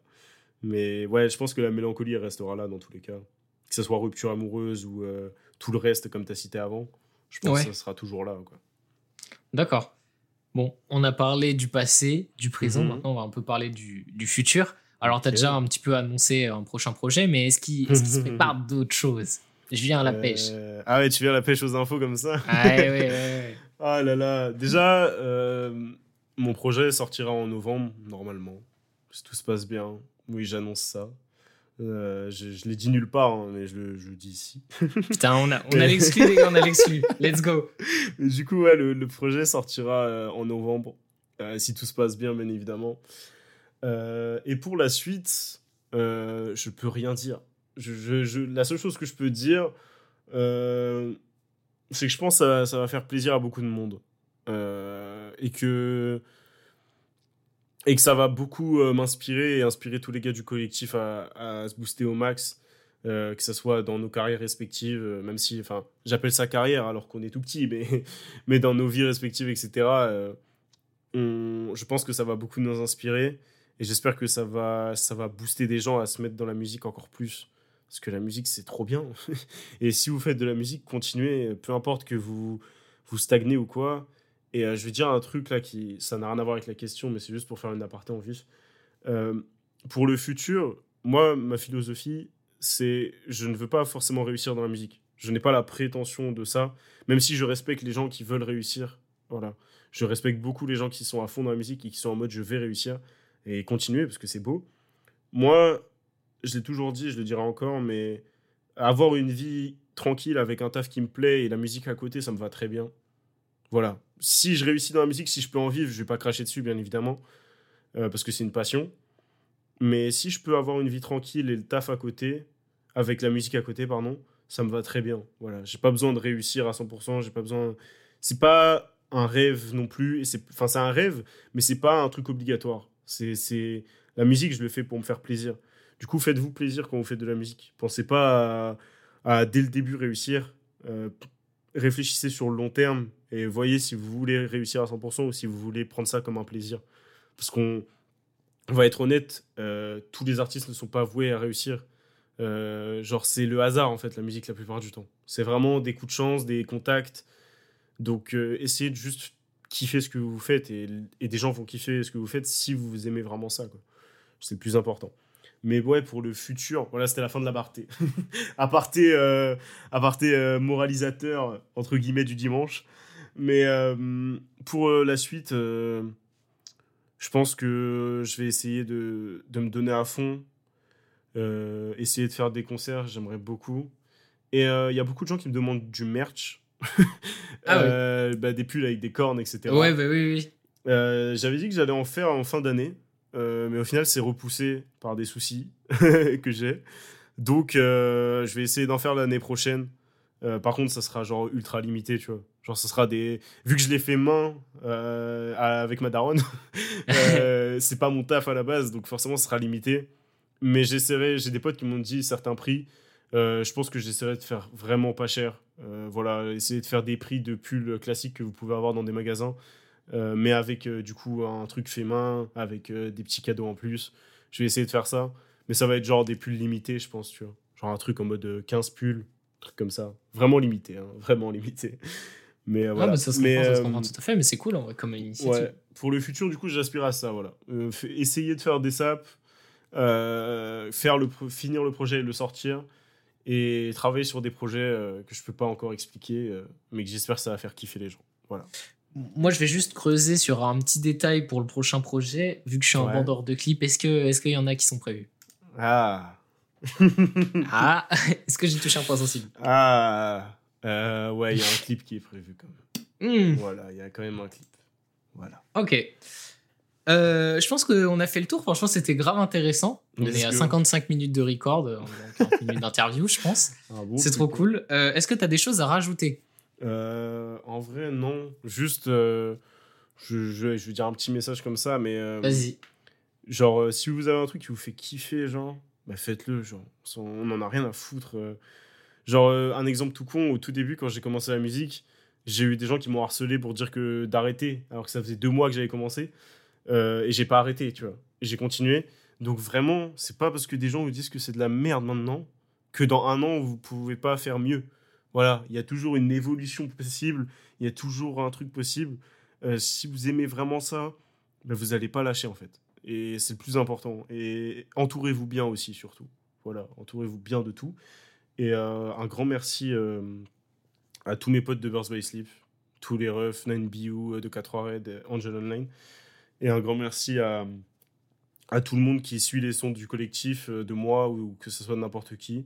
B: Mais ouais, je pense que la mélancolie restera là dans tous les cas. Que ce soit rupture amoureuse ou euh, tout le reste, comme tu as cité avant, je pense que ça sera toujours là.
A: D'accord. Bon, on a parlé du passé, du présent, mhm. maintenant on va un peu parler du, du futur. Alors, tu as déjà un petit peu annoncé un prochain projet, mais est-ce qu'il est se prépare d'autres choses? Je viens à la pêche.
B: Euh, ah ouais, tu viens à la pêche aux infos comme ça?
A: Ah ouais, ouais, ouais.
B: ah là là. Déjà, euh, mon projet sortira en novembre, normalement. Si tout se passe bien. Oui, j'annonce ça. Euh, je, je l'ai dit nulle part, hein, mais je le, je dis ici.
A: Putain, on a, on a l'exclu, les gars, on a l'exclu. Let's go.
B: du coup, ouais, le, le projet sortira en novembre, si tout se passe bien, bien évidemment. Et pour la suite, je peux rien dire. La seule chose que je peux dire, c'est que je pense que ça, va faire plaisir à beaucoup de monde. et que et que ça va beaucoup euh, m'inspirer et inspirer tous les gars du collectif à, se booster au max, euh, que ce soit dans nos carrières respectives, euh, même si, enfin, j'appelle ça carrière alors qu'on est tout petit, mais, mais dans nos vies respectives, etc. Je pense que ça va beaucoup nous inspirer et j'espère que ça va, ça va booster des gens à se mettre dans la musique encore plus. Parce que la musique, c'est trop bien. et si vous faites de la musique, continuez, peu importe que vous, vous stagnez ou quoi et euh, je vais dire un truc là qui, ça n'a rien à voir avec la question, mais c'est juste pour faire une aparté en vif. Euh, pour le futur, moi, ma philosophie, c'est je ne veux pas forcément réussir dans la musique. Je n'ai pas la prétention de ça, même si je respecte les gens qui veulent réussir. Voilà. Je respecte beaucoup les gens qui sont à fond dans la musique et qui sont en mode je vais réussir et continuer parce que c'est beau. Moi, je l'ai toujours dit, je le dirai encore, mais avoir une vie tranquille avec un taf qui me plaît et la musique à côté, ça me va très bien. Voilà. Si je réussis dans la musique, si je peux en vivre, je vais pas cracher dessus, bien évidemment, euh, parce que c'est une passion. Mais si je peux avoir une vie tranquille et le taf à côté, avec la musique à côté, pardon, ça me va très bien. Voilà, j'ai pas besoin de réussir à 100%, j'ai pas besoin. C'est pas un rêve non plus, enfin c'est un rêve, mais c'est pas un truc obligatoire. C'est, la musique, je le fais pour me faire plaisir. Du coup, faites-vous plaisir quand vous faites de la musique. Pensez pas à, dès le début réussir. Euh, réfléchissez sur le long terme et voyez si vous voulez réussir à 100% ou si vous voulez prendre ça comme un plaisir. Parce qu'on va être honnête, euh, tous les artistes ne sont pas voués à réussir. Euh, genre, c'est le hasard en fait, la musique la plupart du temps. C'est vraiment des coups de chance, des contacts. Donc, essayez de juste kiffer ce que vous faites et, des gens vont kiffer ce que vous faites si vous aimez vraiment ça. C'est le plus important. Mais ouais, pour le futur, voilà, c'était la fin de la partie. aparté, euh, euh, moralisateur, entre guillemets, du dimanche. Mais euh, pour la suite, je pense que je vais essayer de, de me donner à fond. essayer de faire des concerts, j'aimerais beaucoup. Et il y a beaucoup de gens qui me demandent du merch. Ah bah, des pulls avec des cornes, etc.
A: Ouais, bah oui, oui.
B: J'avais dit que j'allais en faire en fin d'année. Euh, mais au final, c'est repoussé par des soucis que j'ai. Donc, euh, je vais essayer d'en faire l'année prochaine. Euh, par contre, ça sera genre ultra limité, tu vois. Genre, ça sera des. Vu que je l'ai fait main avec ma daronne, c'est pas mon taf à la base, donc forcément, ça sera limité. Mais j'essaierai, j'ai des potes qui m'ont dit certains prix. Je pense que j'essaierai de faire vraiment pas cher. voilà, essayer de faire des prix de pulls classiques que vous pouvez avoir dans des magasins. Euh, mais avec euh, du coup un truc fait main, avec euh, des petits cadeaux en plus. Je vais essayer de faire ça. Mais ça va être genre des pulls limités, je pense, tu vois. Genre un truc en mode 15 pulls, un truc comme ça. Vraiment limité, hein, vraiment limité. Mais voilà.
A: ça se comprend, ça se comprend tout à fait, mais c'est cool en vrai comme initiative. Ouais.
B: Pour le futur, du coup, j'aspire à ça, voilà. essayer de faire des saps, faire le finir le projet et le sortir et travailler sur des projets que je peux pas encore expliquer, mais que j'espère que ça va faire kiffer les gens. Voilà
A: moi, je vais juste creuser sur un petit détail pour le prochain projet. Vu que je suis un vendeur de clips, est-ce qu'il est qu'il y en a qui sont prévus?
B: Ah
A: Ah Est-ce que j'ai touché un point sensible?
B: Ah euh, Ouais, il y a un clip qui est prévu quand même. Hmm. Voilà, il y a quand même un clip. Voilà.
A: Ok. Euh, je pense qu'on a fait le tour. Franchement, c'était grave intéressant. On est à 55 minutes de record, 40 minutes d'interview, je pense. Ah c'est trop cool. Euh, est-ce que tu as des choses à rajouter?
B: Euh, en vrai, non. Juste, euh, je, je, vais dire un petit message comme ça, mais.
A: Euh, Vas-y.
B: Genre, si vous avez un truc qui vous fait kiffer, genre, bah faites-le. Genre, on en a rien à foutre. Genre, un exemple tout con, au tout début, quand j'ai commencé la musique, j'ai eu des gens qui m'ont harcelé pour dire que d'arrêter, alors que ça faisait deux mois que j'avais commencé. Et j'ai pas arrêté, tu vois. J'ai continué. Donc vraiment, c'est pas parce que des gens vous disent que c'est de la merde maintenant que dans un an, vous pouvez pas faire mieux. Voilà, il y a toujours une évolution possible, il y a toujours un truc possible. Euh, si vous aimez vraiment ça, ben vous n'allez pas lâcher en fait. Et c'est le plus important. Et entourez-vous bien aussi, surtout. Voilà, entourez-vous bien de tout. Et euh, un grand merci euh, à tous mes potes de Birth by Sleep, tous les refs, 9BU, de 4 Red, Angel Online. Et un grand merci à, tout le monde qui suit les sons du collectif, de moi ou que ce soit n'importe qui.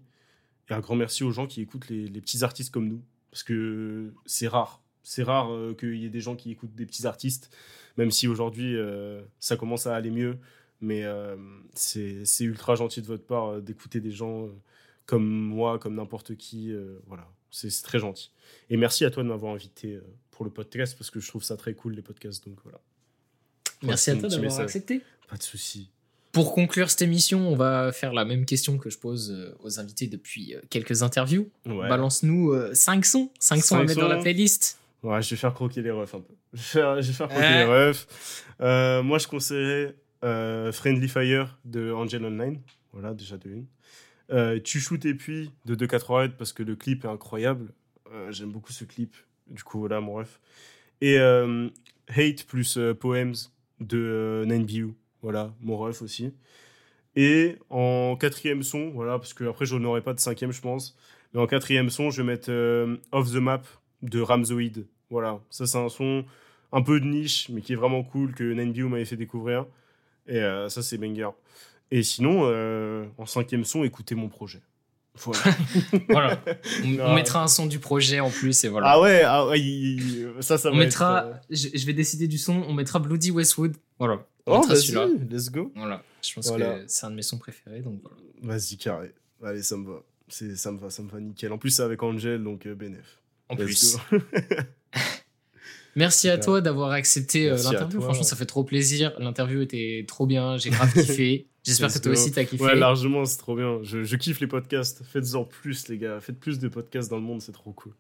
B: Et un grand merci aux gens qui écoutent les, petits artistes comme nous. Parce que c'est rare. C'est rare euh, qu'il y ait des gens qui écoutent des petits artistes, même si aujourd'hui euh, ça commence à aller mieux. Mais euh, c'est ultra gentil de votre part d'écouter des gens comme moi, comme n'importe qui. voilà, c'est très gentil. Et merci à toi de m'avoir invité pour le podcast parce que je trouve ça très cool les podcasts. Donc voilà.
A: Merci à toi d'avoir accepté.
B: Pas de souci.
A: Pour conclure cette émission, on va faire la même question que je pose euh, aux invités depuis euh, quelques interviews. Balance-nous 5 euh, sons, 5 sons à mettre dans la playlist.
B: Ouais, je vais faire croquer les refs un peu. Je vais faire, croquer les refs. moi, je conseillerais Friendly Fire de Angel Online. Voilà, déjà de une. tu shootes et puis de 248 parce que le clip est incroyable. J'aime beaucoup ce clip. Du coup, voilà mon ref. Et Hate plus Poems de 9BU. Voilà, mon ref aussi. Et en quatrième son, voilà, parce que après je n'aurai pas de cinquième, je pense. Mais en quatrième son, je vais mettre euh, Off the Map de Ramzoid. Voilà, ça c'est un son un peu de niche, mais qui est vraiment cool, que Nineview m'avait fait découvrir. Et euh, ça c'est banger. Et sinon, euh, en cinquième son, écoutez mon projet.
A: Voilà. On, mettra un son du projet en plus et voilà.
B: Ah ouais, ah ça, ça
A: on mettra. je, vais décider du son. On mettra Bloody Westwood. Voilà.
B: Oh, vas-y, let's go.
A: Voilà, je pense que c'est un de mes sons préférés. Donc
B: Vas-y, carré. Allez, ça me va. Ça me va, ça me va nickel. En plus, c'est avec Angel, donc euh, bénéf.
A: En plus. Merci à toi d'avoir accepté euh, l'interview. Franchement, ça fait trop plaisir. L'interview était trop bien. J'ai grave kiffé. J'espère que toi aussi t'as kiffé.
B: Ouais, largement, c'est trop bien. Je, je, kiffe les podcasts. Faites-en plus, les gars. Faites plus de podcasts dans le monde, c'est trop cool.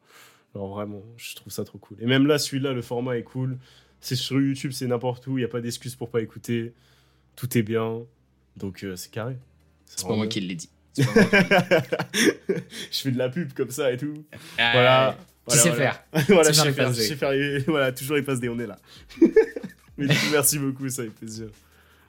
B: Alors vraiment, je trouve ça trop cool. Et même là, celui-là, le format est cool. C'est sur YouTube, c'est n'importe où. Il n'y a pas d'excuse pour pas écouter. Tout est bien. Donc euh, c'est carré.
A: C'est pas moi qui l'ai dit.
B: je fais de la pub comme ça et tout. voilà.
A: Tu sais faire.
B: voilà, je sais faire, je sais faire. Voilà, toujours les passes D, on est là. merci beaucoup, ça fait plaisir.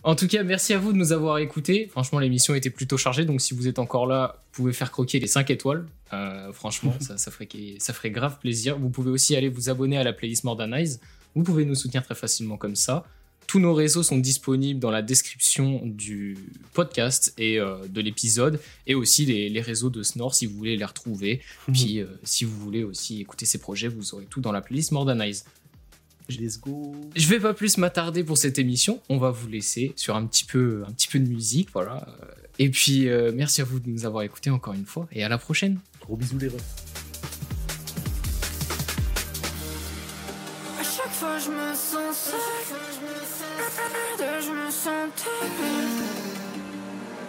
A: En tout cas, merci à vous de nous avoir écoutés. Franchement, l'émission était plutôt chargée, donc si vous êtes encore là, vous pouvez faire croquer les 5 étoiles. Euh, franchement, ça, ça, ferait, ça ferait grave plaisir. Vous pouvez aussi aller vous abonner à la playlist Modernize. Vous pouvez nous soutenir très facilement comme ça. Tous nos réseaux sont disponibles dans la description du podcast et euh, de l'épisode, et aussi les, réseaux de Snore si vous voulez les retrouver. Puis euh, si vous voulez aussi écouter ces projets, vous aurez tout dans la playlist Modernize.
B: Let's go.
A: Je vais pas plus m'attarder pour cette émission. On va vous laisser sur un petit peu, un petit peu de musique, voilà. Et puis euh, merci à vous de nous avoir écoutés encore une fois et à la prochaine.
B: Gros bisous les refs.
C: Je me sens seul, je me sens mal.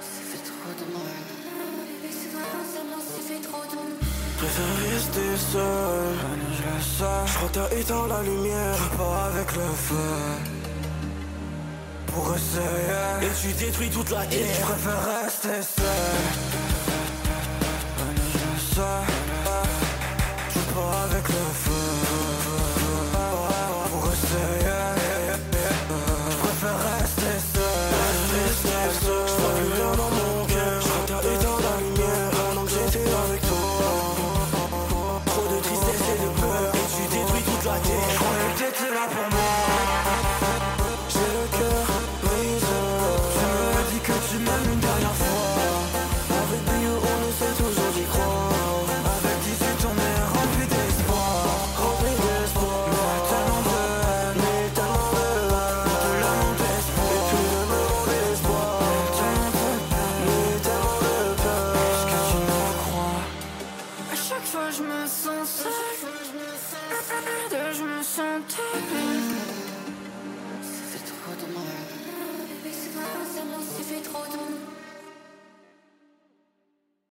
C: C'est trop de mal. Préfère rester seul, je le sais. Je crois que t'as éteint la lumière, pas avec le feu. Pour essayer, et tu détruis toute la. Et je préfère rester seul, je le sais.